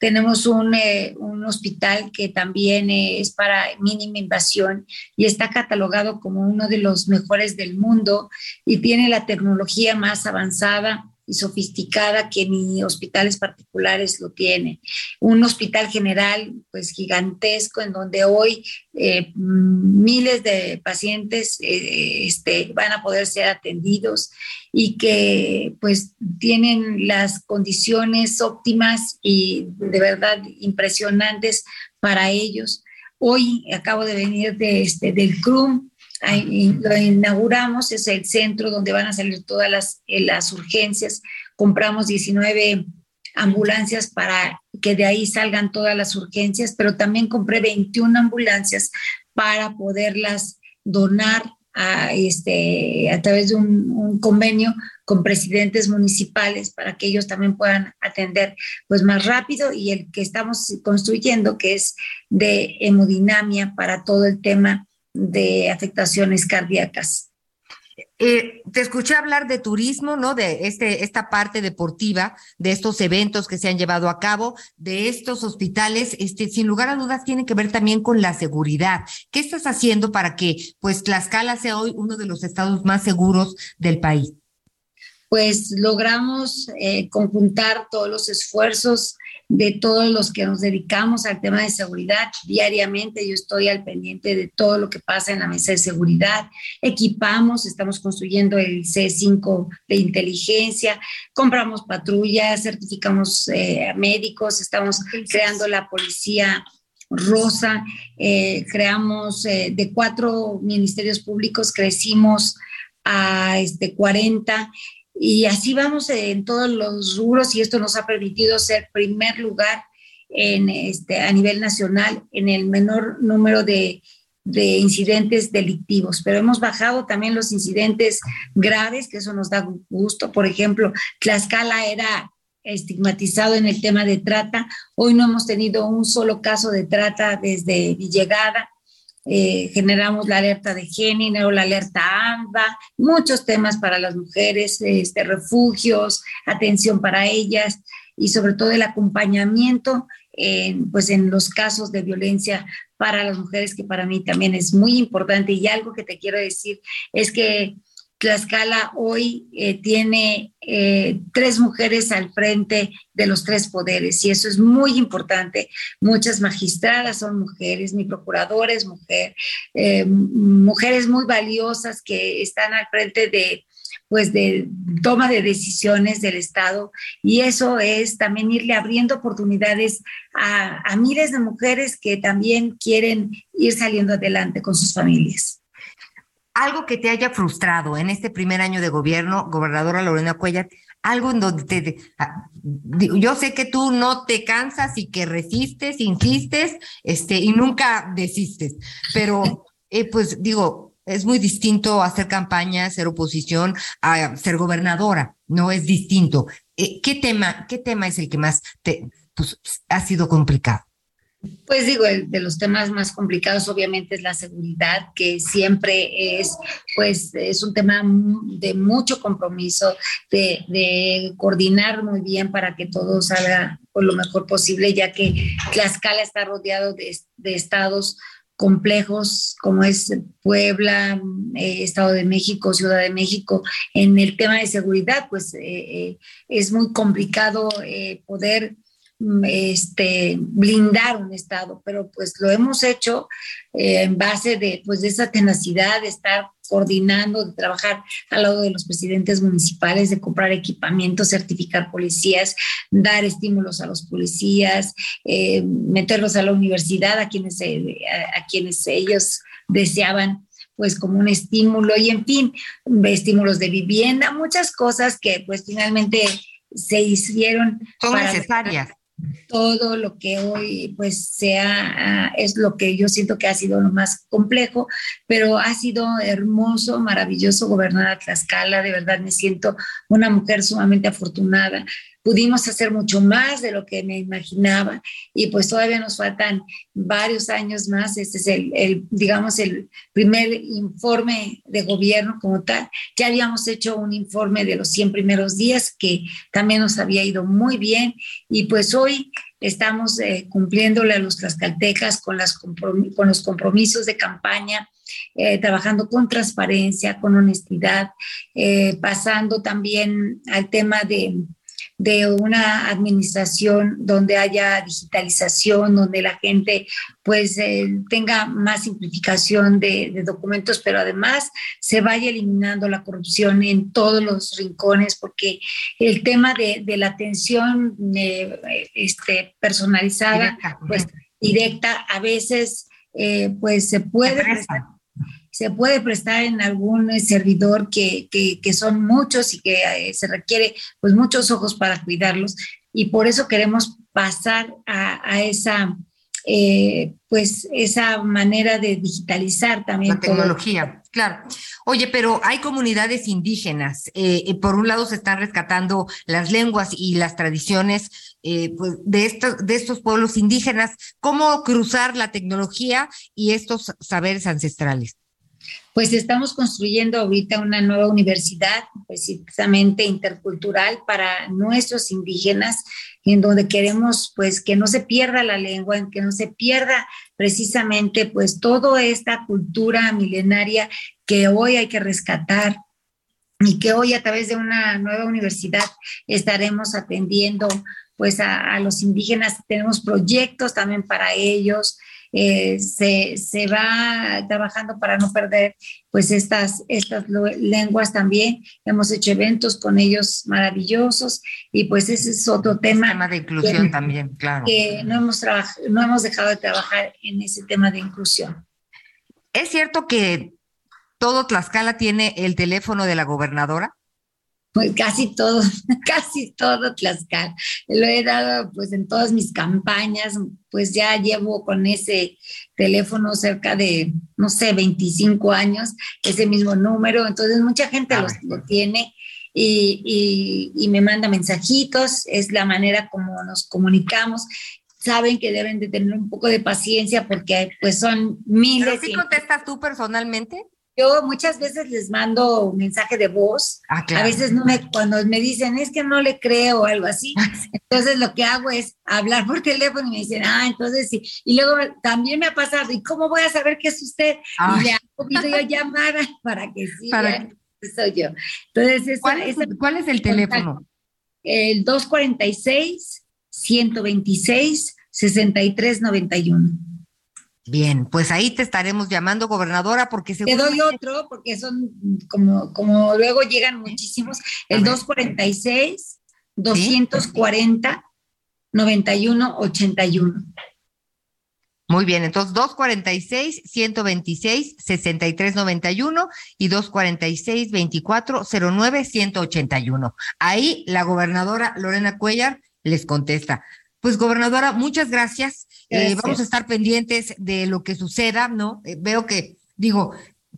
Tenemos un, eh, un hospital que también es para mínima invasión y está catalogado como uno de los mejores del mundo y tiene la tecnología más avanzada y sofisticada que ni hospitales particulares lo tienen. Un hospital general, pues gigantesco, en donde hoy eh, miles de pacientes eh, este, van a poder ser atendidos y que pues tienen las condiciones óptimas y de verdad impresionantes para ellos. Hoy acabo de venir de, este, del CRUM, lo inauguramos, es el centro donde van a salir todas las, eh, las urgencias. Compramos 19 ambulancias para que de ahí salgan todas las urgencias, pero también compré 21 ambulancias para poderlas donar a, este, a través de un, un, convenio con presidentes municipales para que ellos también puedan atender pues más rápido y el que estamos construyendo que es de hemodinamia para todo el tema de afectaciones cardíacas. Eh, te escuché hablar de turismo, ¿no? De este, esta parte deportiva, de estos eventos que se han llevado a cabo, de estos hospitales, este, sin lugar a dudas, tiene que ver también con la seguridad. ¿Qué estás haciendo para que, pues, Tlaxcala sea hoy uno de los estados más seguros del país? Pues logramos eh, conjuntar todos los esfuerzos de todos los que nos dedicamos al tema de seguridad diariamente. Yo estoy al pendiente de todo lo que pasa en la mesa de seguridad. Equipamos, estamos construyendo el C5 de inteligencia, compramos patrullas, certificamos eh, médicos, estamos creando la policía rosa, eh, creamos eh, de cuatro ministerios públicos, crecimos a este, 40 y así vamos en todos los rubros y esto nos ha permitido ser primer lugar en este, a nivel nacional en el menor número de, de incidentes delictivos, pero hemos bajado también los incidentes graves, que eso nos da gusto. Por ejemplo, Tlaxcala era estigmatizado en el tema de trata. Hoy no hemos tenido un solo caso de trata desde mi llegada. Eh, generamos la alerta de género, la alerta AMBA, muchos temas para las mujeres, este, refugios, atención para ellas y sobre todo el acompañamiento en, pues en los casos de violencia para las mujeres, que para mí también es muy importante. Y algo que te quiero decir es que Tlaxcala hoy eh, tiene eh, tres mujeres al frente de los tres poderes y eso es muy importante. Muchas magistradas son mujeres, mi procuradora es mujer, eh, mujeres muy valiosas que están al frente de pues de toma de decisiones del Estado y eso es también irle abriendo oportunidades a, a miles de mujeres que también quieren ir saliendo adelante con sus familias. Algo que te haya frustrado en este primer año de gobierno, gobernadora Lorena Cuellar, algo en donde te, ah, yo sé que tú no te cansas y que resistes, insistes, este, y nunca desistes, pero eh, pues digo, es muy distinto hacer campaña, ser oposición, a ser gobernadora, no es distinto. Eh, ¿Qué tema, qué tema es el que más te, pues, ha sido complicado? Pues digo, de los temas más complicados obviamente es la seguridad, que siempre es, pues, es un tema de mucho compromiso, de, coordinar muy bien para que todo salga por lo mejor posible, ya que Tlaxcala está rodeado de, estados complejos como es Puebla, eh, Estado de México, Ciudad de México, en el tema de seguridad, pues eh, eh, es muy complicado poder este, blindar un Estado, pero pues lo hemos hecho en base de, pues, de esa tenacidad de estar coordinando, de trabajar al lado de los presidentes municipales, de comprar equipamiento, certificar policías, dar estímulos a los policías, eh, meterlos a la universidad a quienes, a, quienes ellos deseaban pues como un estímulo y en fin, estímulos de vivienda, muchas cosas que pues finalmente se hicieron. Son necesarias todo lo que hoy pues sea, ah, es lo que yo siento que ha sido lo más complejo, pero ha sido hermoso, maravilloso gobernar a Tlaxcala, de verdad me siento una mujer sumamente afortunada pudimos hacer mucho más de lo que me imaginaba y pues todavía nos faltan varios años más. Este es el, digamos, el primer informe de gobierno como tal. Ya habíamos hecho un informe de los 100 primeros días que también nos había ido muy bien y pues hoy estamos eh, cumpliéndole a los tlaxcaltecas con, las con los compromisos de campaña. Eh, trabajando con transparencia, con honestidad, eh, pasando también al tema de, de una administración donde haya digitalización, donde la gente pues eh, tenga más simplificación de, documentos, pero además se vaya eliminando la corrupción en todos los rincones, porque el tema de, la atención eh, este, personalizada, pues directa, a veces eh, pues se puede se puede prestar en algún eh, servidor que, que, son muchos y que eh, se requiere pues muchos ojos para cuidarlos y por eso queremos pasar a, esa eh, pues esa manera de digitalizar también. La tecnología, claro. Oye, pero hay comunidades indígenas. por un lado se están rescatando las lenguas y las tradiciones pues, de, estos, de estos pueblos indígenas. ¿Cómo cruzar la tecnología y estos saberes ancestrales? Pues estamos construyendo ahorita una nueva universidad, precisamente intercultural para nuestros indígenas, en donde queremos pues que no se pierda la lengua, en que no se pierda precisamente pues toda esta cultura milenaria que hoy hay que rescatar y que hoy a través de una nueva universidad estaremos atendiendo pues a, a los indígenas, tenemos proyectos también para ellos, eh, se, se, va trabajando para no perder pues estas, estas lenguas también. Hemos hecho eventos con ellos maravillosos y pues ese es otro tema. tema de inclusión también, claro. Que no hemos, no hemos dejado de trabajar en ese tema de inclusión. ¿Es cierto que todo Tlaxcala tiene el teléfono de la gobernadora? Pues casi todo, casi todo Tlaxcala. Lo he dado pues en todas mis campañas, pues ya llevo con ese teléfono cerca de, no sé, 25 años, ese mismo número, entonces mucha gente lo, lo tiene y, y, me manda mensajitos, es la manera como nos comunicamos. Saben que deben de tener un poco de paciencia porque pues son miles. ¿Pero sí contestas tú personalmente? Yo muchas veces les mando un mensaje de voz. Ah, claro. A veces no me, cuando me dicen es que no le creo o algo así, entonces lo que hago es hablar por teléfono y me dicen, ah, entonces sí. Y luego también me ha pasado, ¿y cómo voy a saber que es usted? Y le hago videollamada para que sí. Para- soy yo. Entonces, ¿Cuál es, esa- cuál es el teléfono? El 246 126 6391. Bien, pues ahí te estaremos llamando, gobernadora, porque Te seguro doy otro porque son como, como luego llegan muchísimos. El 246 240 91 81. Muy bien, entonces 246 126 6391 y 246 2409 181. Ahí la gobernadora Lorena Cuellar les contesta. Pues gobernadora, muchas gracias. Eh, vamos a estar pendientes de lo que suceda, ¿no? Eh, veo que, digo,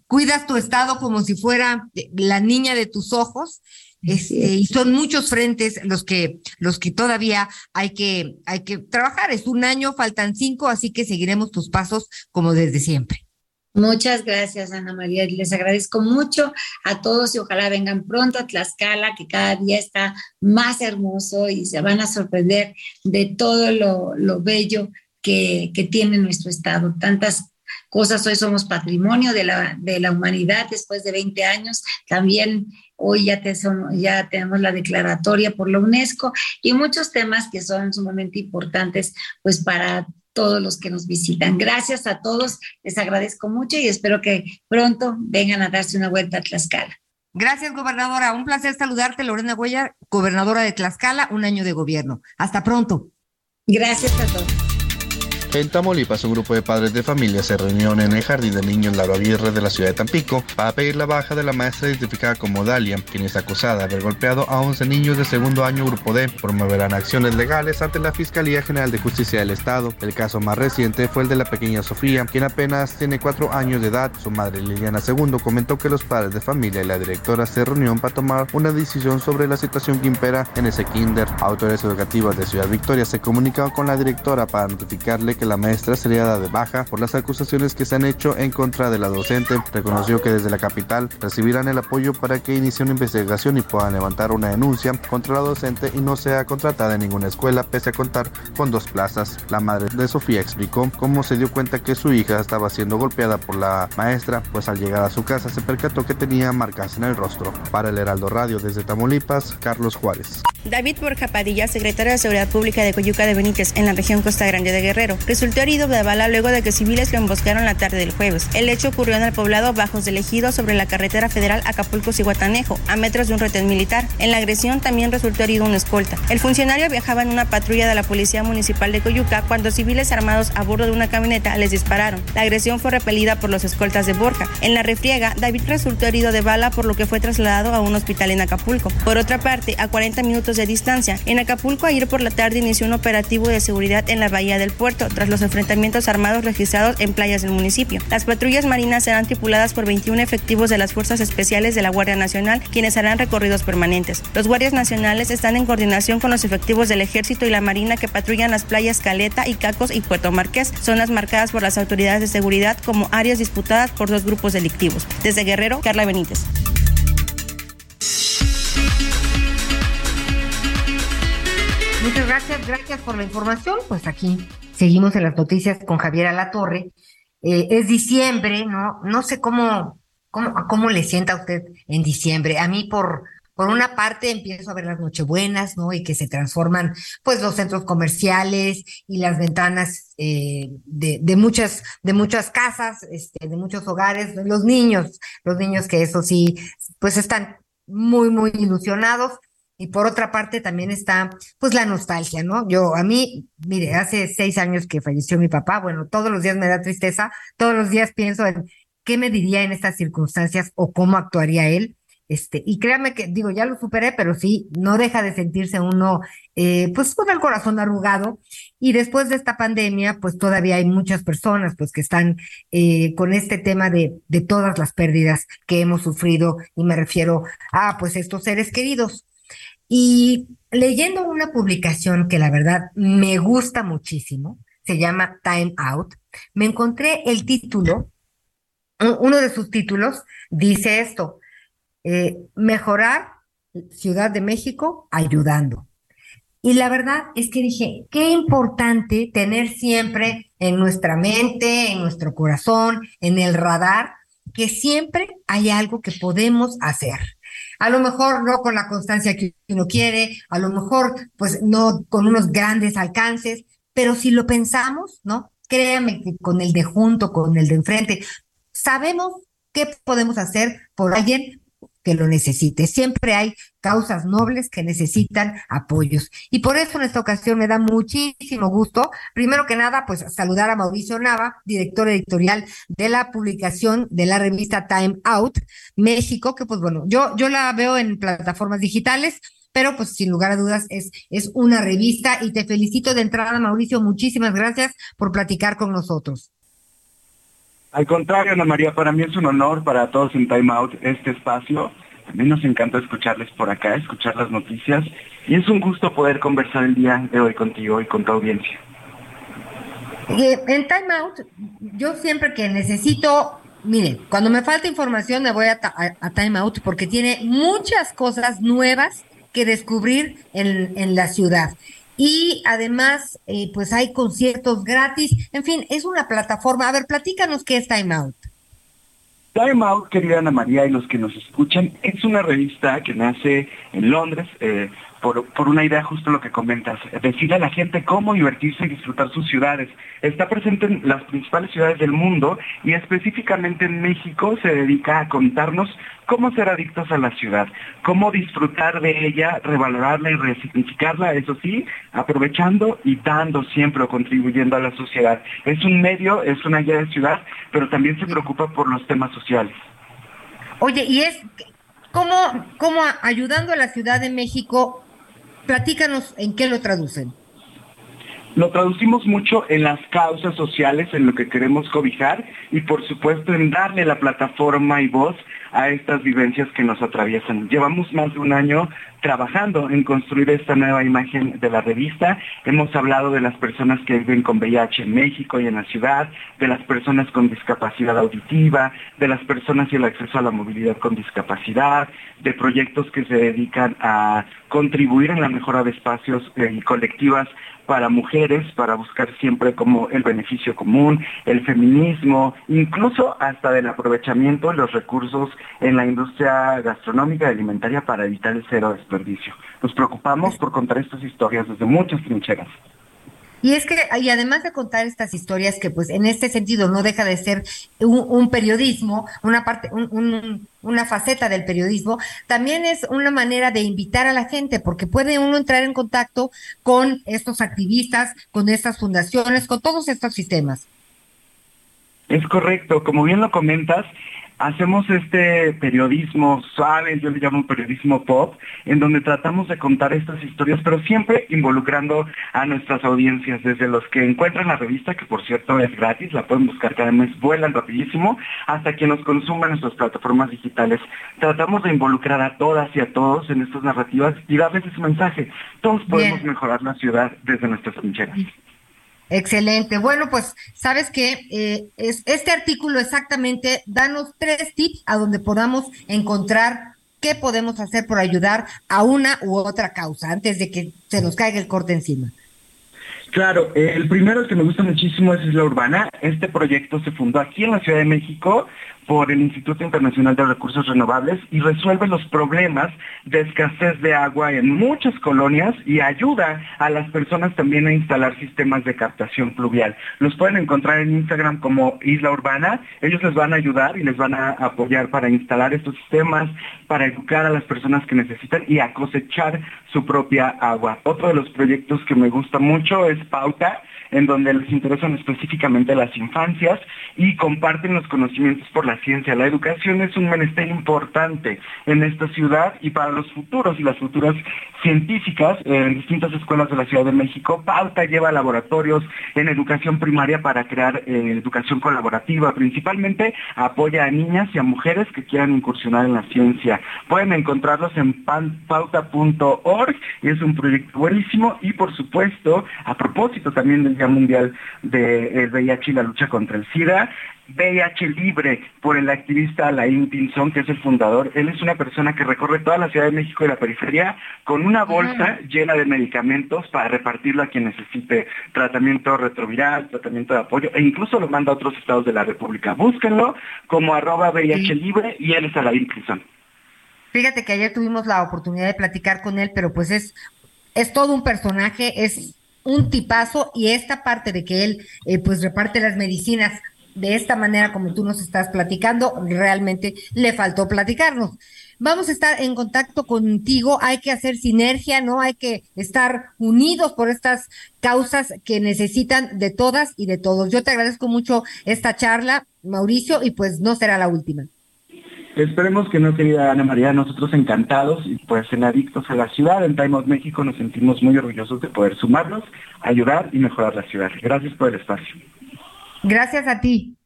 cuidas tu estado como si fuera eh, la niña de tus ojos. Este, y son muchos frentes los que, los que todavía hay que, hay que trabajar. Es un año, faltan cinco, así que seguiremos tus pasos como desde siempre. Muchas gracias, Ana María. Les agradezco mucho a todos y ojalá vengan pronto a Tlaxcala, que cada día está más hermoso y se van a sorprender de todo lo, lo bello que, que tiene nuestro estado. Tantas cosas, hoy somos patrimonio de la, de la humanidad después de 20 años. También hoy ya, te son- ya tenemos la declaratoria por la UNESCO y muchos temas que son sumamente importantes pues para todos los que nos visitan. Gracias a todos, les agradezco mucho y espero que pronto vengan a darse una vuelta a Tlaxcala. Gracias, gobernadora. Un placer saludarte, Lorena Huella, gobernadora de Tlaxcala, un año de gobierno. Hasta pronto. Gracias a todos. En Tamaulipas, un grupo de padres de familia se reunió en el Jardín de Niños Lauro Aguirre de la ciudad de Tampico para pedir la baja de la maestra identificada como Dalia, quien es acusada de haber golpeado a 11 niños de segundo año Grupo D. Promoverán acciones legales ante la Fiscalía General de Justicia del Estado. El caso más reciente fue el de la pequeña Sofía, quien apenas tiene 4 años de edad. Su madre Liliana II comentó que los padres de familia y la directora se reunieron para tomar una decisión sobre la situación que impera en ese kinder. Autoridades educativas de Ciudad Victoria se comunicaron con la directora para notificarle que la maestra sería dada de baja por las acusaciones que se han hecho en contra de la docente. Reconoció que desde la capital recibirán el apoyo para que inicie una investigación y puedan levantar una denuncia contra la docente y no sea contratada en ninguna escuela pese a contar con dos plazas. La madre de Sofía explicó cómo se dio cuenta que su hija estaba siendo golpeada por la maestra, pues al llegar a su casa se percató que tenía marcas en el rostro. Para el Heraldo Radio desde Tamaulipas, Carlos Juárez. David Borja Padilla, secretario de Seguridad Pública de Coyuca de Benítez, en la región Costa Grande de Guerrero, resultó herido de bala luego de que civiles lo emboscaron la tarde del jueves. El hecho ocurrió en el poblado Bajos del Ejido sobre la carretera federal Acapulco-Cihuatanejo, a metros de un retén militar. En la agresión también resultó herido un escolta. El funcionario viajaba en una patrulla de la Policía Municipal de Coyuca cuando civiles armados a bordo de una camioneta les dispararon. La agresión fue repelida por los escoltas de Borja. En la refriega, David resultó herido de bala por lo que fue trasladado a un hospital en Acapulco. Por otra parte, a 40 minutos de distancia, en Acapulco ayer por la tarde inició un operativo de seguridad en la bahía del puerto tras los enfrentamientos armados registrados en playas del municipio. Las patrullas marinas serán tripuladas por 21 efectivos de las Fuerzas Especiales de la Guardia Nacional, quienes harán recorridos permanentes. Los guardias nacionales están en coordinación con los efectivos del Ejército y la Marina que patrullan las playas Caleta, Icacos y Puerto Marqués, zonas marcadas por las autoridades de seguridad como áreas disputadas por dos grupos delictivos. Desde Guerrero, Carla Benítez. Muchas gracias, gracias por la información. Pues aquí seguimos en las noticias con Javier Alatorre. Eh, es diciembre, ¿no? No sé cómo, cómo, cómo le sienta a usted en diciembre. A mí, por, por una parte, empiezo a ver las Nochebuenas, ¿no? Y que se transforman, pues, los centros comerciales y las ventanas eh, de, de muchas, de muchas casas, este, de muchos hogares, los niños, los niños que eso sí, pues están muy, muy ilusionados. Y por otra parte también está, pues, la nostalgia, ¿no? Yo, a mí, mire, hace seis años que falleció mi papá, bueno, todos los días me da tristeza, todos los días pienso en qué me diría en estas circunstancias o cómo actuaría él. Este, y créame que, digo, ya lo superé, pero sí, no deja de sentirse uno, eh, pues, con el corazón arrugado. Y después de esta pandemia, pues todavía hay muchas personas, pues, que están eh, con este tema de, de todas las pérdidas que hemos sufrido, y me refiero a, pues, estos seres queridos. Y leyendo una publicación que la verdad me gusta muchísimo, se llama Time Out, me encontré el título, uno de sus títulos dice esto, eh, mejorar Ciudad de México ayudando. Y la verdad es que dije, qué importante tener siempre en nuestra mente, en nuestro corazón, en el radar, que siempre hay algo que podemos hacer. A lo mejor no con la constancia que uno quiere, a lo mejor pues no con unos grandes alcances, pero si lo pensamos, ¿no? Créame que con el de junto, con el de enfrente, sabemos qué podemos hacer por alguien que lo necesite. Siempre hay causas nobles que necesitan apoyos. Y por eso en esta ocasión me da muchísimo gusto, primero que nada, pues saludar a Mauricio Nava, director editorial de la publicación de la revista Time Out México, que pues bueno, yo, yo la veo en plataformas digitales, pero pues sin lugar a dudas es, es una revista y te felicito de entrada, Mauricio, muchísimas gracias por platicar con nosotros. Al contrario, Ana María, para mí es un honor para todos en Time Out este espacio. A mí nos encanta escucharles por acá, escuchar las noticias y es un gusto poder conversar el día de hoy contigo y con tu audiencia. En Time Out, yo siempre que necesito, mire, cuando me falta información me voy a, a, Time Out porque tiene muchas cosas nuevas que descubrir en, en la ciudad y además eh, pues hay conciertos gratis, en fin, es una plataforma. A ver, platícanos qué es Time Out. Time Out, querida Ana María y los que nos escuchan, es una revista que nace en Londres, eh, por, una idea justo lo que comentas, decirle a la gente cómo divertirse y disfrutar sus ciudades. Está presente en las principales ciudades del mundo y específicamente en México se dedica a contarnos cómo ser adictos a la ciudad, cómo disfrutar de ella, revalorarla y resignificarla, eso sí, aprovechando y dando siempre o contribuyendo a la sociedad. Es un medio, es una guía de ciudad, pero también se preocupa por los temas sociales. Oye, y es cómo, cómo ayudando a la Ciudad de México Platícanos en qué lo traducen. Lo traducimos mucho en las causas sociales, en lo que queremos cobijar y por supuesto en darle la plataforma y voz a estas vivencias que nos atraviesan. Llevamos más de un año trabajando en construir esta nueva imagen de la revista. Hemos hablado de las personas que viven con VIH en México y en la ciudad, de las personas con discapacidad auditiva, de las personas y el acceso a la movilidad con discapacidad, de proyectos que se dedican a contribuir en la mejora de espacios eh, colectivas para mujeres, para buscar siempre como el beneficio común, el feminismo, incluso hasta del aprovechamiento de los recursos en la industria gastronómica y alimentaria para evitar el cero desperdicio. Nos preocupamos por contar estas historias desde muchas trincheras. Y es que, y además de contar estas historias que pues en este sentido no deja de ser un, periodismo, una parte, una faceta del periodismo, también es una manera de invitar a la gente, porque puede uno entrar en contacto con estos activistas, con estas fundaciones, con todos estos sistemas. Es correcto, como bien lo comentas, hacemos este periodismo suave, yo le llamo periodismo pop, en donde tratamos de contar estas historias, pero siempre involucrando a nuestras audiencias, desde los que encuentran la revista, que por cierto es gratis, la pueden buscar cada mes, vuelan rapidísimo, hasta quienes nos consuman en nuestras plataformas digitales. Tratamos de involucrar a todas y a todos en estas narrativas y darles ese mensaje. Todos podemos mejorar la ciudad desde nuestras trincheras. Excelente. Bueno, pues sabes que eh, es, este artículo exactamente, danos tres tips a donde podamos encontrar qué podemos hacer por ayudar a una u otra causa antes de que se nos caiga el corte encima. Claro, el primero que me gusta muchísimo es Isla Urbana. Este proyecto se fundó aquí en la Ciudad de México por el Instituto Internacional de Recursos Renovables y resuelve los problemas de escasez de agua en muchas colonias y ayuda a las personas también a instalar sistemas de captación pluvial. Los pueden encontrar en Instagram como Isla Urbana. Ellos les van a ayudar y les van a apoyar para instalar estos sistemas, para educar a las personas que necesitan y a cosechar su propia agua. Otro de los proyectos que me gusta mucho es Pauta en donde les interesan específicamente las infancias y comparten los conocimientos por la ciencia. La educación es un menester importante en esta ciudad y para los futuros y las futuras científicas en distintas escuelas de la Ciudad de México. Pauta lleva laboratorios en educación primaria para crear eh, educación colaborativa. Principalmente apoya a niñas y a mujeres que quieran incursionar en la ciencia. Pueden encontrarlos en pauta.org y es un proyecto buenísimo y por supuesto, a propósito también del Mundial del VIH y la lucha contra el SIDA, VIH Libre por el activista Alain Pinzón, que es el fundador. Él es una persona que recorre toda la Ciudad de México y la periferia con una bolsa llena de medicamentos para repartirlo a quien necesite tratamiento retroviral, tratamiento de apoyo, e incluso lo manda a otros estados de la República. Búsquenlo como arroba VIH Libre y él es Alain Pinzón. Fíjate que ayer tuvimos la oportunidad de platicar con él, pero pues es, es todo un personaje, es un tipazo y esta parte de que él eh, pues reparte las medicinas de esta manera como tú nos estás platicando, realmente le faltó platicarnos. Vamos a estar en contacto contigo, hay que hacer sinergia, ¿no? Hay que estar unidos por estas causas que necesitan de todas y de todos. Yo te agradezco mucho esta charla, Mauricio, y pues no será la última. Esperemos que no, querida Ana María, nosotros encantados y pues en Adictos a la Ciudad, en Time of México, nos sentimos muy orgullosos de poder sumarnos, ayudar y mejorar la ciudad. Gracias por el espacio. Gracias a ti.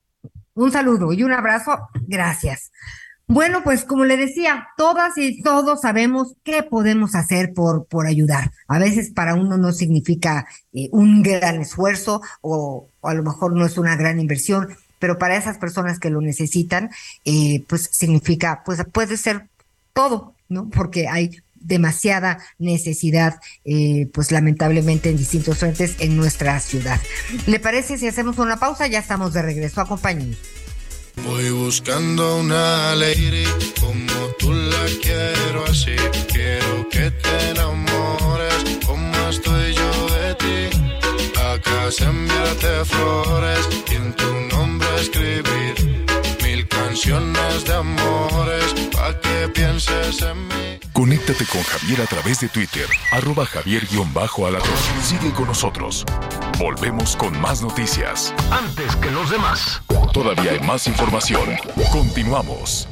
Un saludo y un abrazo. Gracias. Bueno, pues como le decía, todas y todos sabemos qué podemos hacer por, por ayudar. A veces para uno no significa eh, un gran esfuerzo o, a lo mejor no es una gran inversión, pero para esas personas que lo necesitan, eh, pues significa, pues puede ser todo, ¿no? Porque hay demasiada necesidad, eh, pues lamentablemente en distintos frentes en nuestra ciudad. ¿Le parece si hacemos una pausa? Ya estamos de regreso. Acompáñenos. Voy buscando una lady como tú la quiero así. Quiero que te enamores como estoy yo de ti. Acá se enviarte flores y en tu nombre escribir mil canciones de amores para que pienses en mí. Conéctate con Javier a través de Twitter, arroba javier-alatón. Sigue con nosotros. Volvemos con más noticias. Antes que los demás. Todavía hay más información. Continuamos.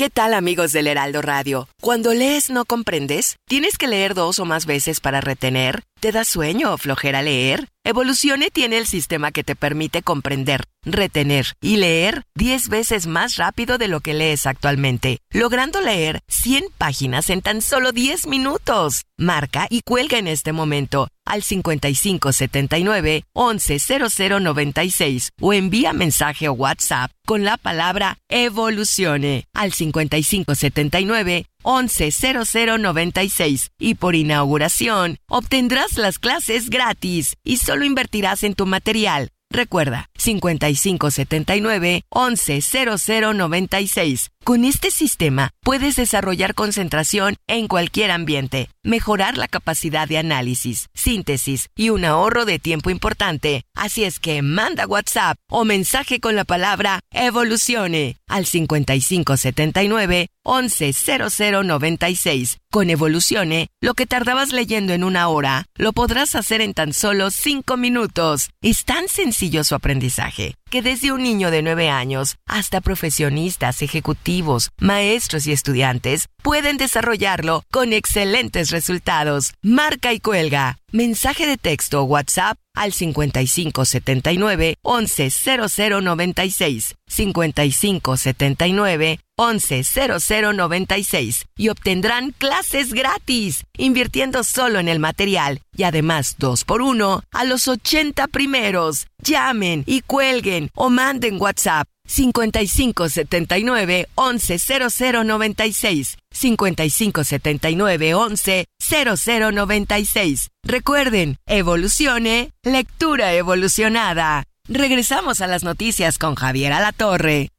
¿Qué tal amigos del Heraldo Radio? Cuando lees no comprendes, tienes que leer dos o más veces para retener, te da sueño o flojera leer. Evolucione tiene el sistema que te permite comprender, retener y leer 10 veces más rápido de lo que lees actualmente, logrando leer 100 páginas en tan solo 10 minutos. Marca y cuelga en este momento al 5579 110096 o envía mensaje o WhatsApp con la palabra evolucione al 5579 110096 y por inauguración obtendrás las clases gratis y solo invertirás en tu material. Recuerda, 5579-110096. Con este sistema puedes desarrollar concentración en cualquier ambiente, mejorar la capacidad de análisis, síntesis y un ahorro de tiempo importante. Así es que manda WhatsApp o mensaje con la palabra evolucione al 5579 110096. Con Evolucione, lo que tardabas leyendo en una hora, lo podrás hacer en tan solo 5 minutos. Es tan sencillo su aprendizaje que desde un niño de 9 años hasta profesionistas, ejecutivos, maestros y estudiantes pueden desarrollarlo con excelentes resultados. Marca y cuelga. Mensaje de texto o WhatsApp al 5579 110096. 5579 110096 y obtendrán clases gratis, invirtiendo solo en el material y además dos por uno a los 80 primeros. Llamen y cuelguen o manden WhatsApp 5579 110096 5579 110096. Recuerden, evolucione, lectura evolucionada. Regresamos a las noticias con Javier Alatorre.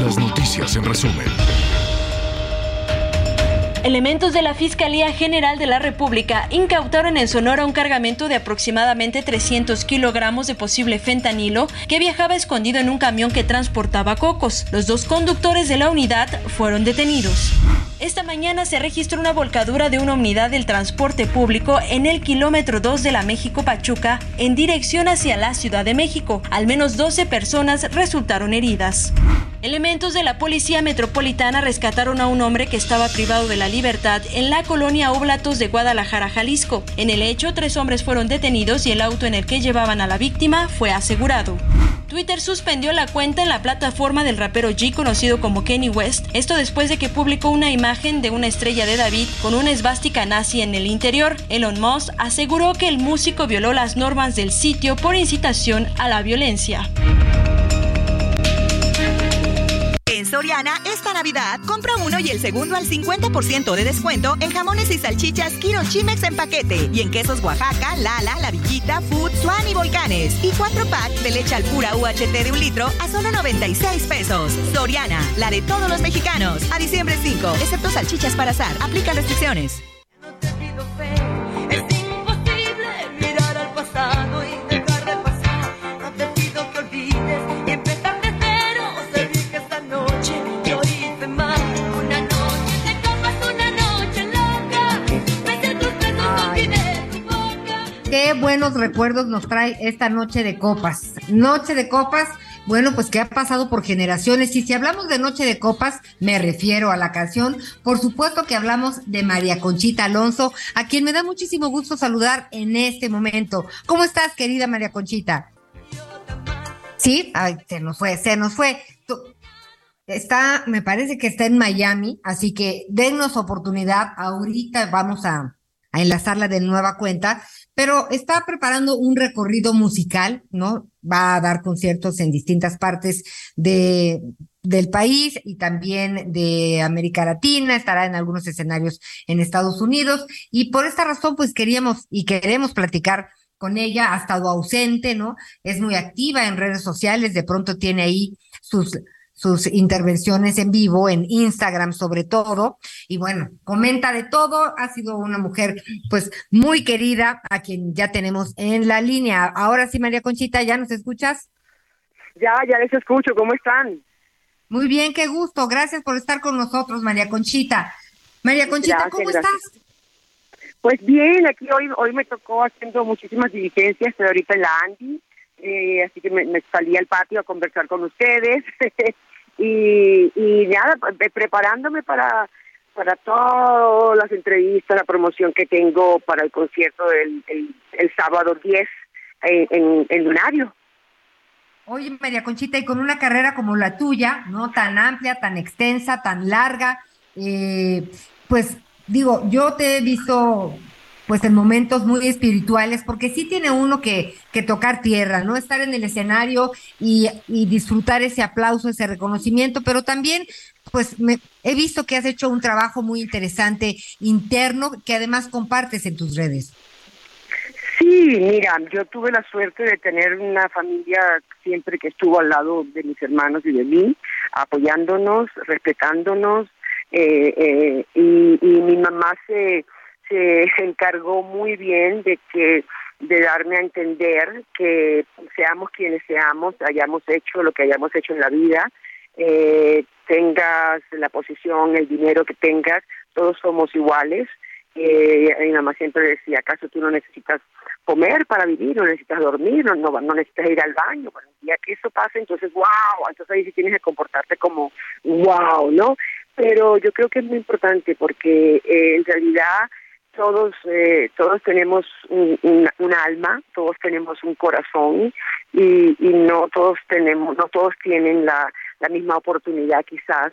Las noticias en resumen. Elementos de la Fiscalía General de la República incautaron en Sonora un cargamento de aproximadamente 300 kilogramos de posible fentanilo que viajaba escondido en un camión que transportaba cocos. Los dos conductores de la unidad fueron detenidos. Esta mañana se registró una volcadura de una unidad del transporte público en el kilómetro 2 de la México-Pachuca en dirección hacia la Ciudad de México. Al menos 12 personas resultaron heridas. Elementos de la Policía Metropolitana rescataron a un hombre que estaba privado de la libertad en la colonia Oblatos de Guadalajara, Jalisco. En el hecho, tres hombres fueron detenidos y el auto en el que llevaban a la víctima fue asegurado. Twitter suspendió la cuenta en la plataforma del rapero G conocido como Kenny West, esto después de que publicó una imagen de una estrella de David con una esvástica nazi en el interior. Elon Musk aseguró que el músico violó las normas del sitio por incitación a la violencia. En Soriana, esta Navidad, compra uno y el segundo al 50% de descuento en jamones y salchichas Kiro Chimex en paquete. Y en quesos Oaxaca, Lala, La Villita, Food, Swan y Volcanes. Y cuatro packs de leche al pura UHT de un litro a solo 96 pesos. Soriana, la de todos los mexicanos. A diciembre 5, excepto salchichas para azar. Aplica restricciones. Buenos recuerdos nos trae esta noche de copas. Noche de copas, bueno, pues que ha pasado por generaciones. Y si hablamos de Noche de Copas, me refiero a la canción. Por supuesto que hablamos de María Conchita Alonso, a quien me da muchísimo gusto saludar en este momento. ¿Cómo estás, querida María Conchita? Sí, Ay, se nos fue, se nos fue. Está, me parece que está en Miami, así que dennos oportunidad. Ahorita vamos a, a enlazarla de nueva cuenta, pero está preparando un recorrido musical, ¿no? Va a dar conciertos en distintas partes de, del país y también de América Latina, estará en algunos escenarios en Estados Unidos y por esta razón pues queríamos y queremos platicar con ella, ha estado ausente, ¿no? Es muy activa en redes sociales, de pronto tiene ahí sus sus intervenciones en vivo, en Instagram sobre todo, y bueno, comenta de todo, ha sido una mujer pues muy querida, a quien ya tenemos en la línea. Ahora sí, María Conchita, ¿ya nos escuchas? Ya, ya les escucho, ¿cómo están? Muy bien, qué gusto, gracias por estar con nosotros, María Conchita. María Conchita, Gracias, ¿cómo gracias. estás? Pues bien, aquí hoy hoy me tocó haciendo muchísimas diligencias, estoy ahorita en la Andy, eh, así que me, me salí al patio a conversar con ustedes y, y nada, preparándome para para todas las entrevistas, la promoción que tengo para el concierto del el, sábado 10 en, en, en Lunario. Oye, María Conchita, y con una carrera como la tuya, ¿no? Tan amplia, tan extensa, tan larga, eh, pues digo, yo te he visto pues en momentos muy espirituales, porque sí tiene uno que, tocar tierra, ¿no? Estar en el escenario y, y disfrutar ese aplauso, ese reconocimiento, pero también, pues me, he visto que has hecho un trabajo muy interesante interno que además compartes en tus redes. Sí, mira, yo tuve la suerte de tener una familia siempre que estuvo al lado de mis hermanos y de mí, apoyándonos, respetándonos, eh, eh, y, y mi mamá se, se encargó muy bien de que de darme a entender que seamos quienes seamos, hayamos hecho lo que hayamos hecho en la vida, eh, tengas la posición, el dinero que tengas, todos somos iguales. Eh, mi mamá siempre decía, ¿acaso tú no necesitas comer para vivir, no necesitas dormir, no, no, no necesitas ir al baño? Bueno, el día que eso pase, entonces, wow, entonces ahí sí tienes que comportarte como, wow, ¿no? Pero yo creo que es muy importante porque eh, en realidad todos eh, todos tenemos un, un, alma, todos tenemos un corazón y, y no todos tenemos, no todos tienen la, la misma oportunidad quizás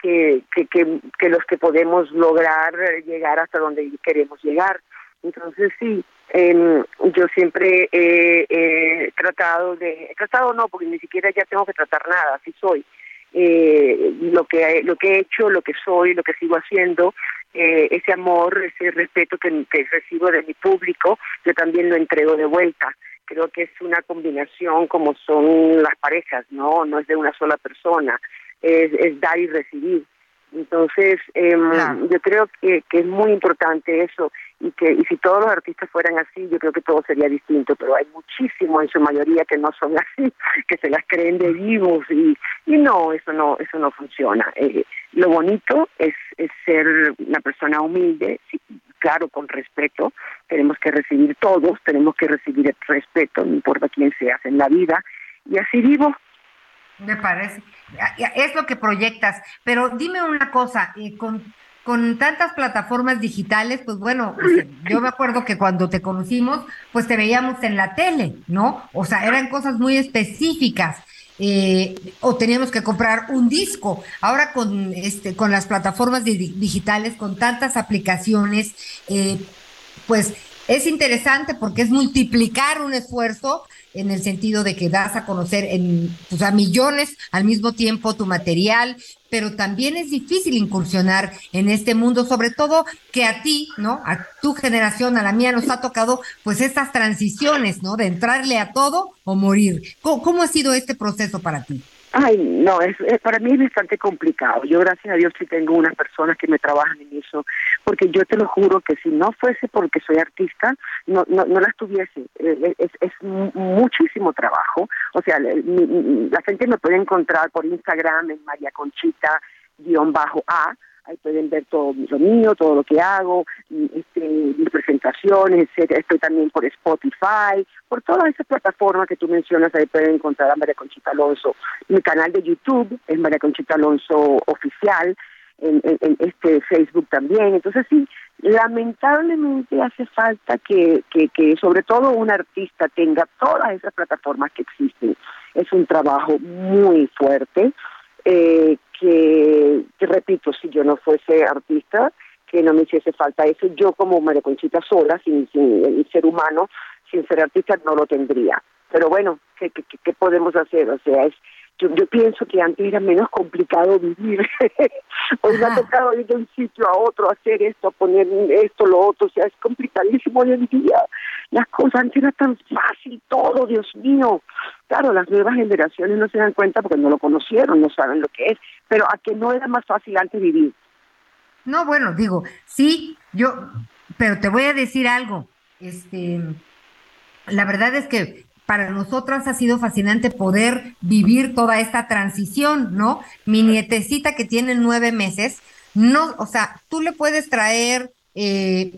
que, que, que, los que podemos lograr llegar hasta donde queremos llegar. Entonces sí, eh, yo siempre he he tratado de, he tratado no, porque ni siquiera ya tengo que tratar nada, así soy. Eh, lo que lo que he hecho, lo que soy, lo que sigo haciendo, eh, ese amor, ese respeto que, que recibo de mi público, yo también lo entrego de vuelta. Creo que es una combinación como son las parejas, no, no es de una sola persona, es, es dar y recibir. Entonces, eh, yo creo que, que es muy importante eso y que y si todos los artistas fueran así, yo creo que todo sería distinto, pero hay muchísimos en su mayoría que no son así, que se las creen de vivos y, y no, eso no eso no funciona. Eh, lo bonito es, es ser una persona humilde, claro, con respeto, tenemos que recibir todos, tenemos que recibir el respeto, no importa quién seas en la vida, y así vivo. Me parece. Es lo que proyectas. Pero dime una cosa, eh, con, con tantas plataformas digitales, pues bueno, yo me acuerdo que cuando te conocimos, pues te veíamos en la tele, ¿no? O sea, eran cosas muy específicas. Eh, o teníamos que comprar un disco. Ahora con este, con las plataformas digitales, con tantas aplicaciones, eh, pues es interesante porque es multiplicar un esfuerzo en el sentido de que das a conocer en, pues, a millones al mismo tiempo tu material, pero también es difícil incursionar en este mundo, sobre todo que a ti, ¿no? A tu generación, a la mía, nos ha tocado pues estas transiciones, ¿no? De entrarle a todo o morir. cómo ha sido este proceso para ti? Ay, no, es, para mí es bastante complicado. Yo, gracias a Dios, sí tengo unas personas que me trabajan en eso, porque yo te lo juro que si no fuese porque soy artista, no, no, no las tuviese. Eh, es, es muchísimo trabajo. O sea, la gente me puede encontrar por Instagram en María Conchita-A, ahí pueden ver todo lo mío, todo lo que hago, este, mis presentaciones, etcétera. Estoy también por Spotify, por todas esas plataformas que tú mencionas, ahí pueden encontrar a María Conchita Alonso. Mi canal de YouTube es María Conchita Alonso Oficial, en, este Facebook también. Entonces sí, lamentablemente hace falta que, que, que sobre todo un artista tenga todas esas plataformas que existen. Es un trabajo muy fuerte. Eh, que, repito, si yo no fuese artista, que no me hiciese falta eso, yo como María Conchita sola, sin, sin ser humano, sin ser artista, no lo tendría. Pero bueno, ¿qué, qué, qué podemos hacer? O sea, es yo, yo pienso que antes era menos complicado vivir. Hoy me ha tocado ir de un sitio a otro, hacer esto, poner esto, lo otro. O sea, es complicadísimo hoy en día. Las cosas antes era tan fácil todo, Dios mío. Claro, las nuevas generaciones no se dan cuenta porque no lo conocieron, no saben lo que es. Pero a que no era más fácil antes vivir. No, bueno, digo, sí, yo, pero te voy a decir algo. Este, la verdad es que para nosotras ha sido fascinante poder vivir toda esta transición, ¿no? Mi nietecita que tiene nueve meses, no, o sea, tú le puedes traer eh,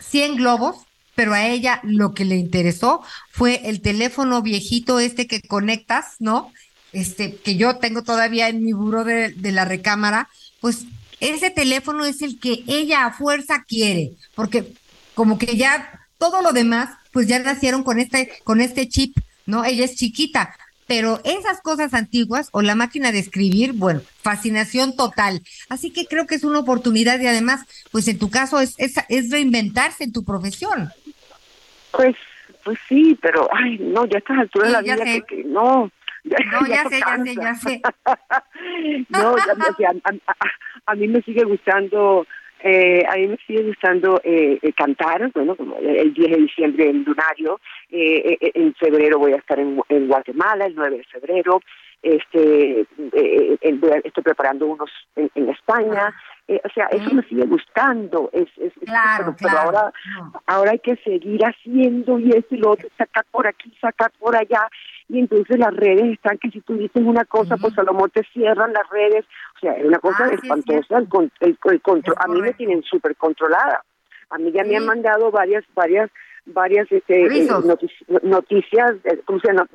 100 globos, pero a ella lo que le interesó fue el teléfono viejito este que conectas, ¿no? Este, que yo tengo todavía en mi buro de, de la recámara, pues ese teléfono es el que ella a fuerza quiere, porque como que ya todo lo demás pues ya nacieron con este, con este chip, ¿no? Ella es chiquita, pero esas cosas antiguas o la máquina de escribir, bueno, fascinación total. Así que creo que es una oportunidad y además, pues en tu caso es, es, es reinventarse en tu profesión. Pues, pues sí, pero, ay, no, ya a estas alturas de la vida que, no. Ya, no, ya, sé, ya sé, ya sé. no, ya, a, mí me sigue gustando eh, a mí me sigue gustando eh, eh cantar, bueno, como el 10 de diciembre en Lunario, eh, eh, en febrero voy a estar en, en, Guatemala, el 9 de febrero, este, estoy preparando unos en, en España, o sea, eso me sigue gustando, es, es, claro, pero, ahora, ahora hay que seguir haciendo y esto y lo otro, sacar por aquí, sacar por allá, y entonces las redes están que si tú dices una cosa, pues a lo mejor te cierran las redes, o sea, es una cosa ah, espantosa, el, el, control, a mí me tienen súper controlada, a mí ya me han mandado varias, varias, varias este, eh, noticias, eh, ¿cómo se llama?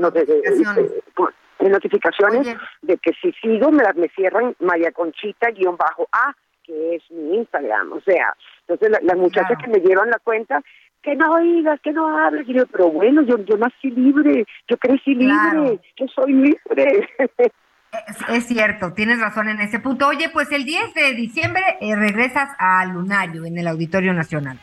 notificaciones. de que si sigo me las me cierran María Conchita guion bajo A que es mi Instagram, o sea, entonces las muchachas que me llevan la cuenta que no oigas, que no hables. Y yo, pero bueno, yo, yo nací libre, yo crecí libre, yo soy libre. Es, cierto, tienes razón en ese punto. Oye, pues el 10 de diciembre eh, regresas a Lunario en el Auditorio Nacional.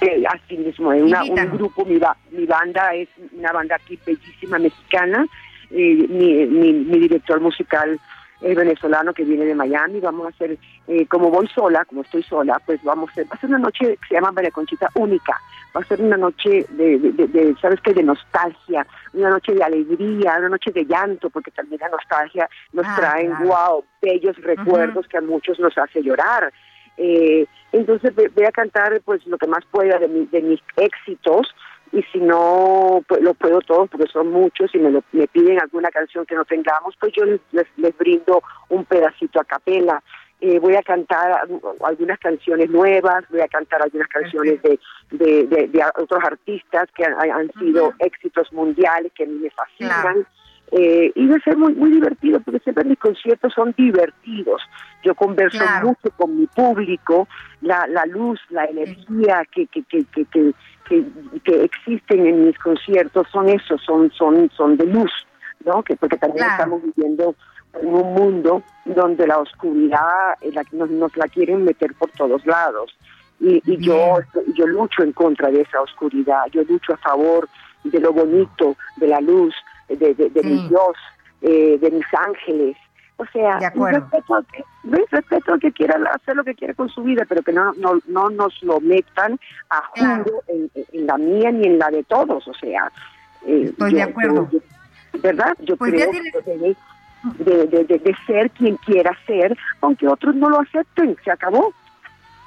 Eh, así mismo, es una, un grupo, mi, mi banda es una banda aquí bellísima mexicana. Eh, mi, mi, mi director musical el venezolano que viene de Miami, vamos a hacer, eh, como voy sola, como estoy sola, pues vamos a hacer, va a ser una noche que se llama María Conchita única, va a ser una noche de, de, ¿sabes qué?, de nostalgia, una noche de alegría, una noche de llanto, porque también la nostalgia nos ah, trae, wow, bellos recuerdos que a muchos nos hace llorar. Eh, entonces voy a cantar pues lo que más pueda de, mi- de mis éxitos y si no pues, lo puedo todos porque son muchos y me, lo- me piden alguna canción que no tengamos, pues yo les, les, brindo un pedacito a capela. Eh, voy a cantar algunas canciones nuevas, voy a cantar algunas canciones de, de, de- de otros artistas que han, han sido éxitos mundiales que a mí me fascinan. Eh, y a ser muy, muy divertido porque siempre mis conciertos son divertidos. Yo converso Claro. mucho con mi público, la, la luz, la energía que, que, que, que, que, que, que existen en mis conciertos son esos, son, son, son de luz, ¿no? Que porque también Claro. estamos viviendo en un mundo donde la oscuridad eh, la- nos, nos la quieren meter por todos lados. Y, y yo, yo lucho en contra de esa oscuridad, yo lucho a favor de lo bonito, de la luz, de, de, de mi Sí. Dios, eh, de mis ángeles. O sea, respeto al que, ¿ves? respeto que quiera hacer lo que quiera con su vida, pero que no, no, no nos lo metan a juro en, en la mía ni en la de todos. O sea, eh, Estoy de acuerdo. yo- ¿verdad? Yo Pues creo que de, de, de, de ser quien quiera ser, aunque otros no lo acepten. Se acabó.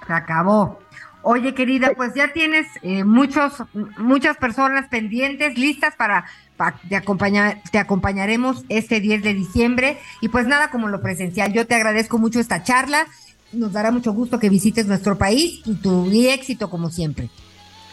Se acabó. Oye, querida, pues ya tienes eh, muchos, muchas personas pendientes, listas para, pa- te, acompañar, te acompañaremos este 10 de diciembre. Y pues nada como lo presencial. Yo te agradezco mucho esta charla. Nos dará mucho gusto que visites nuestro país y tu y éxito como siempre.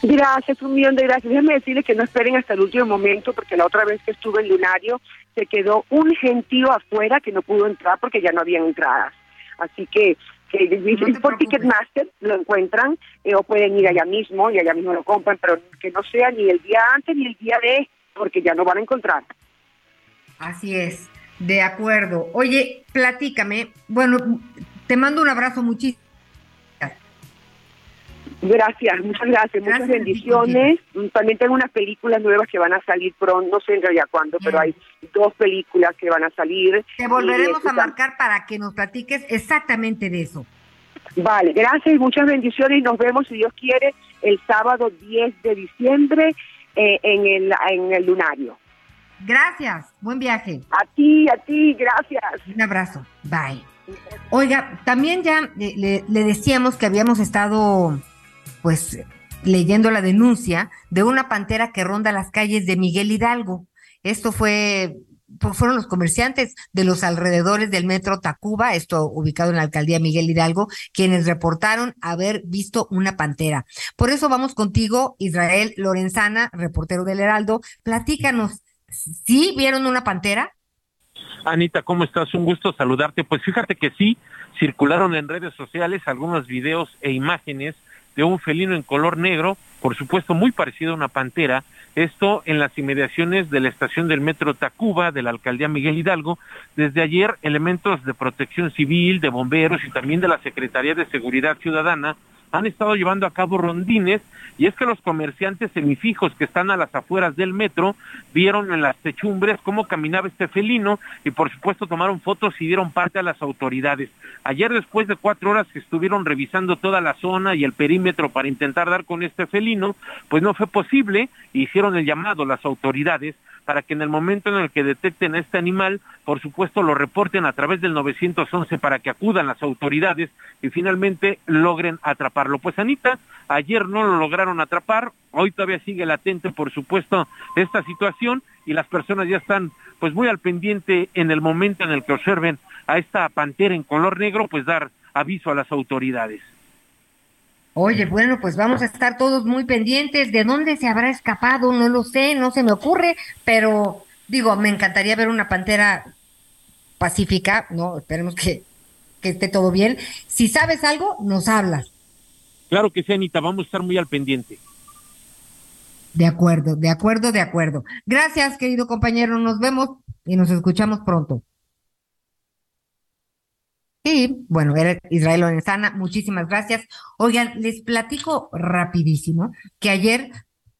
Gracias, un millón de gracias. Déjenme decirles que no esperen hasta el último momento, porque la otra vez que estuve en Lunario se quedó un gentío afuera que no pudo entrar porque ya no habían entradas. Así que, que es por Ticketmaster lo encuentran eh, o pueden ir allá mismo y allá mismo lo compran, pero que no sea ni el día antes ni el día de, porque ya no van a encontrar. Así es, de acuerdo. Oye, platícame. Bueno, te mando un abrazo muchísimo. Gracias, muchas gracias, muchas bendiciones. Mm, También tengo unas películas nuevas que van a salir pronto, no sé en realidad cuándo, pero hay dos películas que van a salir. Te volveremos Y, a marcar para que nos platiques exactamente de eso. Vale, gracias y muchas bendiciones y nos vemos, si Dios quiere, el sábado 10 de diciembre eh, en, el, en el lunario. Gracias, buen viaje. A ti, a ti, gracias. Un abrazo, bye. Oiga, también ya le, le decíamos que habíamos estado, pues, leyendo la denuncia de una pantera que ronda las calles de Miguel Hidalgo. Esto fue, pues, fueron los comerciantes de los alrededores del metro Tacuba, esto ubicado en la alcaldía Miguel Hidalgo, quienes reportaron haber visto una pantera. Por eso vamos contigo, Israel Lorenzana, reportero del Heraldo. Platícanos, ¿sí vieron una pantera? Anita, ¿cómo estás? Un gusto saludarte. Pues fíjate que sí, circularon en redes sociales algunos videos e imágenes de un felino en color negro, por supuesto muy parecido a una pantera, esto en las inmediaciones de la estación del metro Tacuba de la alcaldía Miguel Hidalgo. Desde ayer, elementos de protección civil, de bomberos y también de la Secretaría de Seguridad Ciudadana han estado llevando a cabo rondines y es que los comerciantes semifijos que están a las afueras del metro vieron en las techumbres cómo caminaba este felino y por supuesto tomaron fotos y dieron parte a las autoridades. Ayer después de cuatro horas que estuvieron revisando toda la zona y el perímetro para intentar dar con este felino, pues no fue posible, hicieron el llamado las autoridades para que en el momento en el que detecten a este animal, por supuesto lo reporten a través del 911 para que acudan las autoridades y finalmente logren atraparlo. Pues Anita, ayer no lo lograron atrapar, hoy todavía sigue latente, por supuesto, esta situación y las personas ya están pues muy al pendiente en el momento en el que observen a esta pantera en color negro, pues dar aviso a las autoridades. Oye, bueno, pues vamos a estar todos muy pendientes. ¿De dónde se habrá escapado? No lo sé, no se me ocurre, pero digo, me encantaría ver una pantera pacífica, ¿no? Esperemos que, que esté todo bien. Si sabes algo, nos hablas. Claro que sí, Anita, vamos a estar muy al pendiente. De acuerdo, de acuerdo, de acuerdo. Gracias, querido compañero. Nos vemos y nos escuchamos pronto. Sí, bueno, era Israel Lorenzana, muchísimas gracias. Oigan, les platico rapidísimo que ayer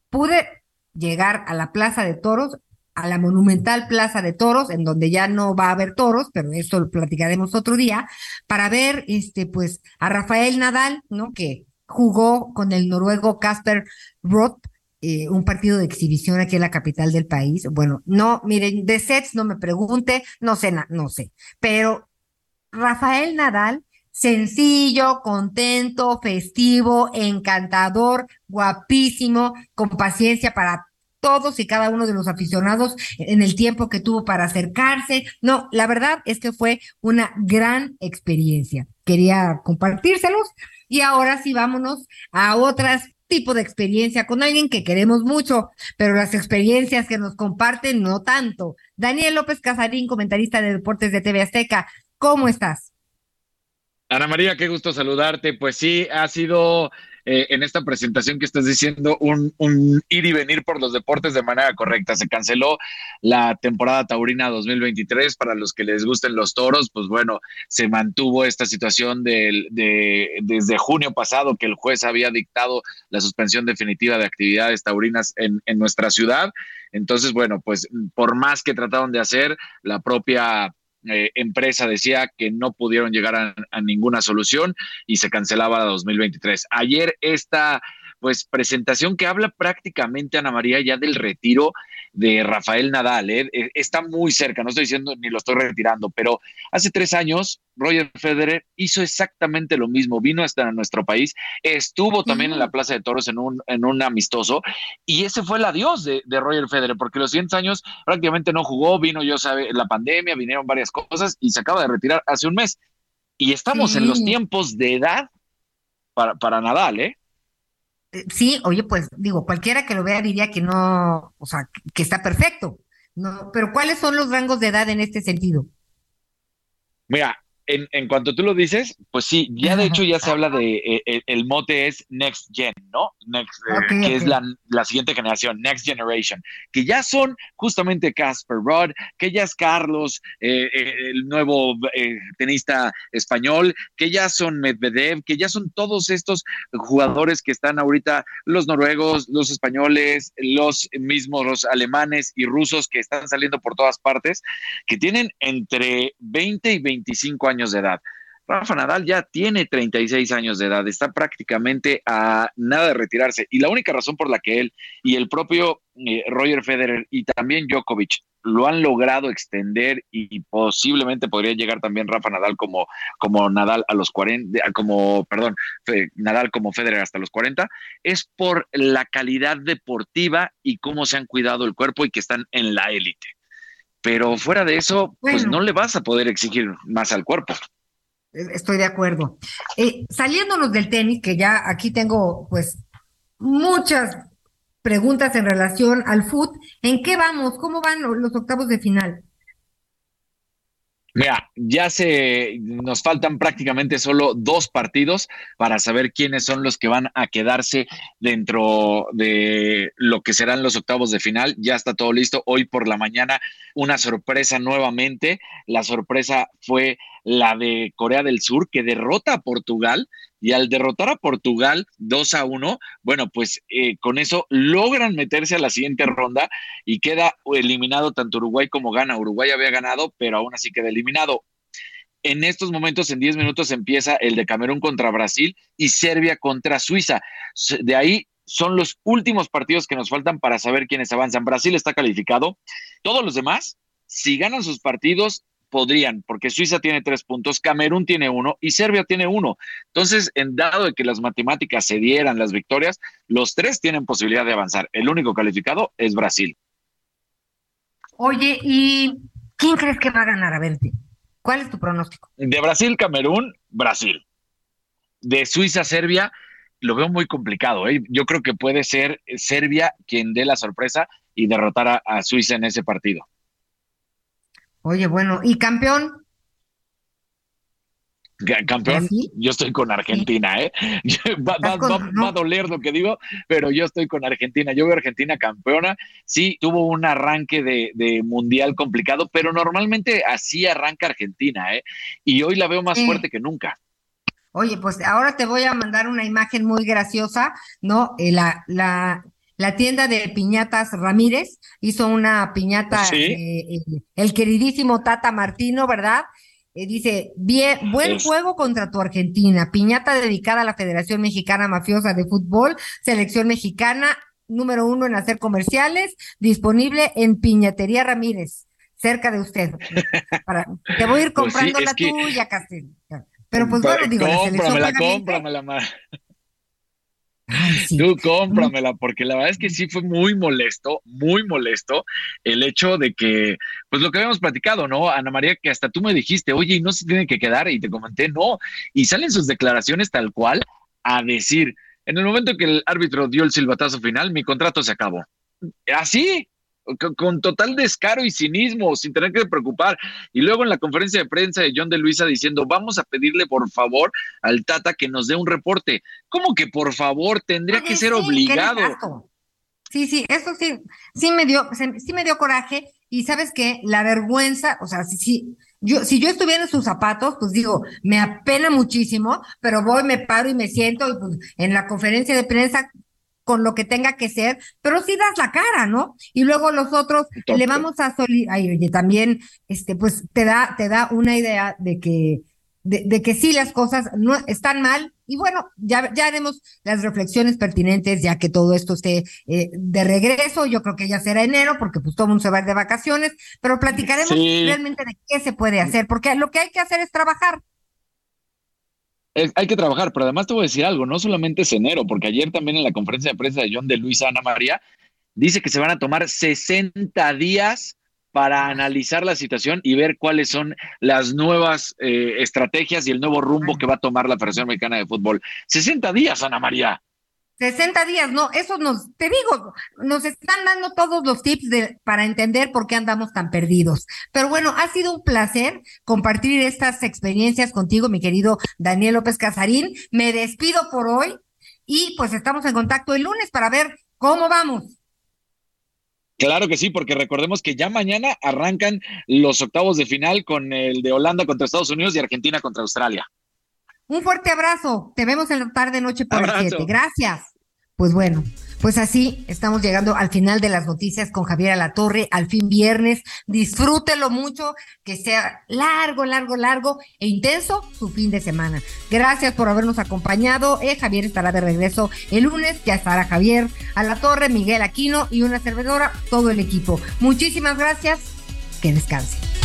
pude llegar a la Plaza de Toros, a la monumental Plaza de Toros, en donde ya no va a haber toros, pero esto lo platicaremos otro día, para ver este, pues, a Rafael Nadal, ¿no? Que jugó con el noruego Casper Roth, eh, un partido de exhibición aquí en la capital del país. Bueno, no, miren, de sets no me pregunte, no sé, no sé, pero Rafael Nadal sencillo, contento, festivo, encantador, guapísimo, con paciencia para todos y cada uno de los aficionados en el tiempo que tuvo para acercarse. No, la verdad es que fue una gran experiencia. Quería compartírselos y ahora sí vámonos a otras tipo de experiencia con alguien que queremos mucho, pero las experiencias que nos comparten no tanto. Daniel López Casarín, comentarista de deportes de TV Azteca, ¿cómo estás? Ana María, qué gusto saludarte. Pues sí, ha sido eh, en esta presentación que estás diciendo un, ir y venir por los deportes de manera correcta. Se canceló la temporada taurina 2023 para los que les gusten los toros, pues bueno, se mantuvo esta situación de, de, desde junio pasado que el juez había dictado la suspensión definitiva de actividades taurinas en, en nuestra ciudad. Entonces, bueno, pues por más que trataron de hacer, la propia eh, empresa decía que no pudieron llegar a, a, ninguna solución y se cancelaba la 2023. Ayer esta pues presentación que habla prácticamente Ana María ya del retiro de Rafael Nadal. ¿eh? Está muy cerca, no estoy diciendo ni lo estoy retirando, pero hace tres años Roger Federer hizo exactamente lo mismo, vino hasta nuestro país, estuvo también en la Plaza de Toros en un, en un amistoso y ese fue el adiós de, de Roger Federer, porque los 100 años prácticamente no jugó, vino yo sabe, la pandemia, vinieron varias cosas y se acaba de retirar hace un mes. Y estamos sí. en los tiempos de edad para, para Nadal, ¿eh? Sí, oye, pues digo, cualquiera que lo vea diría que no, o sea, que está perfecto. No, pero ¿cuáles son los rangos de edad en este sentido? Mira, en, en, cuanto tú lo dices, pues sí, ya de hecho ya se habla de, eh, el, el, mote es Next Gen, ¿no? Next, eh, okay, que okay. es la, la, siguiente generación, Next Generation, que ya son justamente Casper Rudd, que ya es Carlos, eh, el nuevo tenista español, que ya son Medvedev, que ya son todos estos jugadores que están ahorita, los noruegos, los españoles, los mismos los alemanes y rusos que están saliendo por todas partes, que tienen entre 20 y 25 años años de edad. Rafa Nadal ya tiene 36 años de edad, está prácticamente a nada de retirarse. Y la única razón por la que él y el propio eh, Roger Federer y también Djokovic lo han logrado extender y posiblemente podría llegar también Rafa Nadal como, como Nadal a los 40, como, perdón, Nadal como Federer hasta los 40, es por la calidad deportiva y cómo se han cuidado el cuerpo y que están en la élite pero fuera de eso, bueno, pues no le vas a poder exigir más al cuerpo. Estoy de acuerdo. Eh, saliéndonos del tenis, que ya aquí tengo pues muchas preguntas en relación al foot, ¿en qué vamos? ¿Cómo van los octavos de final? Mira, ya se nos faltan prácticamente solo dos partidos para saber quiénes son los que van a quedarse dentro de lo que serán los octavos de final. Ya está todo listo. Hoy por la mañana una sorpresa nuevamente. La sorpresa fue la de Corea del Sur que derrota a Portugal y al derrotar a Portugal 2 a 1, bueno, pues eh, con eso logran meterse a la siguiente ronda y queda eliminado tanto Uruguay como Gana. Uruguay había ganado, pero aún así queda eliminado. En estos momentos, en 10 minutos, empieza el de Camerún contra Brasil y Serbia contra Suiza. De ahí son los últimos partidos que nos faltan para saber quiénes avanzan. Brasil está calificado. Todos los demás, si ganan sus partidos, podrían, porque Suiza tiene tres puntos, Camerún tiene uno y Serbia tiene uno. Entonces, en dado de que las matemáticas se dieran las victorias, los tres tienen posibilidad de avanzar. El único calificado es Brasil. Oye, ¿y quién crees que va a ganar? A verte. ¿Cuál es tu pronóstico? De Brasil, Camerún, Brasil. De Suiza, Serbia, lo veo muy complicado. ¿eh? Yo creo que puede ser Serbia quien dé la sorpresa y derrotar a, a Suiza en ese partido. Oye, bueno, ¿y campeón? Campeón, ¿Sí? yo estoy con Argentina, ¿eh? Va, va, con, va, no. va, a doler lo que digo, pero yo estoy con Argentina. Yo veo a Argentina campeona. Sí, tuvo un arranque de, de, mundial complicado, pero normalmente así arranca Argentina, ¿eh? Y hoy la veo más sí. fuerte que nunca. Oye, pues ahora te voy a mandar una imagen muy graciosa, ¿no? Eh, la, la, la tienda de piñatas Ramírez hizo una piñata, ¿Sí? eh, eh, el queridísimo Tata Martino, ¿verdad? Eh, dice, bien, buen es... juego contra tu Argentina, piñata dedicada a la Federación Mexicana Mafiosa de Fútbol, selección mexicana, número uno en hacer comerciales, disponible en Piñatería Ramírez, cerca de usted. Para, te voy a ir comprando pues sí, la que... tuya, Castel. Pero pues bueno, digo, la selección cómpramela, ma. Tú cómpramela, porque la verdad es que sí fue muy molesto, muy molesto el hecho de que, pues lo que habíamos platicado, ¿no? Ana María, que hasta tú me dijiste, oye, y no se tiene que quedar, y te comenté, no, y salen sus declaraciones tal cual a decir, en el momento que el árbitro dio el silbatazo final, mi contrato se acabó. Así, con, con total descaro y cinismo, sin tener que preocupar. Y luego en la conferencia de prensa de John de Luisa diciendo, vamos a pedirle por favor al Tata que nos dé un reporte. ¿Cómo que por favor? Tendría que ser Sí, obligado. Sí, sí, eso sí, sí me dio, sí me dio coraje y sabes qué, la vergüenza, o sea, si, si yo, si yo estuviera en sus zapatos, pues digo, me apena muchísimo, pero voy, me paro y me siento y pues en la conferencia de prensa con lo que tenga que ser, pero sí das la cara, ¿no? Y luego los otros le vamos a soli ay, oye, también, este, pues te da, te da una idea de que, de, de que sí las cosas no están mal, y bueno, ya, ya haremos las reflexiones pertinentes, ya que todo esto esté eh, de regreso, yo creo que ya será enero, porque pues todo el mundo se va de vacaciones, pero platicaremos Sí. realmente de qué se puede hacer, porque lo que hay que hacer es trabajar. Es- hay que trabajar, pero además te voy a decir algo, no solamente es enero, porque ayer también en la conferencia de prensa de John de Luisa Ana María dice que se van a tomar 60 días para analizar la situación y ver cuáles son las nuevas eh, estrategias y el nuevo rumbo que va a tomar la Federación Mexicana de Fútbol. 60 días, Ana María. 60 días, no, eso nos, te digo, nos están dando todos los tips de, para entender por qué andamos tan perdidos. Pero bueno, ha sido un placer compartir estas experiencias contigo, mi querido Daniel López Casarín. Me despido por hoy y pues estamos en contacto el lunes para ver cómo vamos. Claro que sí, porque recordemos que ya mañana arrancan los octavos de final con el de Holanda contra Estados Unidos y Argentina contra Australia. Un fuerte abrazo. Te vemos en la tarde noche por el Abrazo. 7. Gracias. Pues bueno, pues así estamos llegando al final de las noticias con Javier Alatorre, al fin viernes. Disfrútelo mucho, que sea largo, largo, largo e intenso su fin de semana. Gracias por habernos acompañado. Eh, Javier estará de regreso el lunes. Ya estará Javier Alatorre, Miguel Aquino y una servidora, todo el equipo. Muchísimas gracias. Que descanse.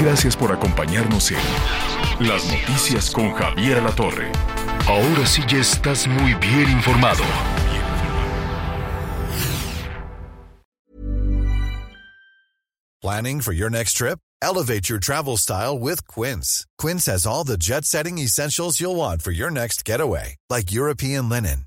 Gracias por acompañarnos en Las Noticias con Javier La Torre. Ahora sí ya estás muy bien informado. Planning for your next trip? Elevate your travel style with Quince. Quince has all the jet setting essentials you'll want for your next getaway, like European linen,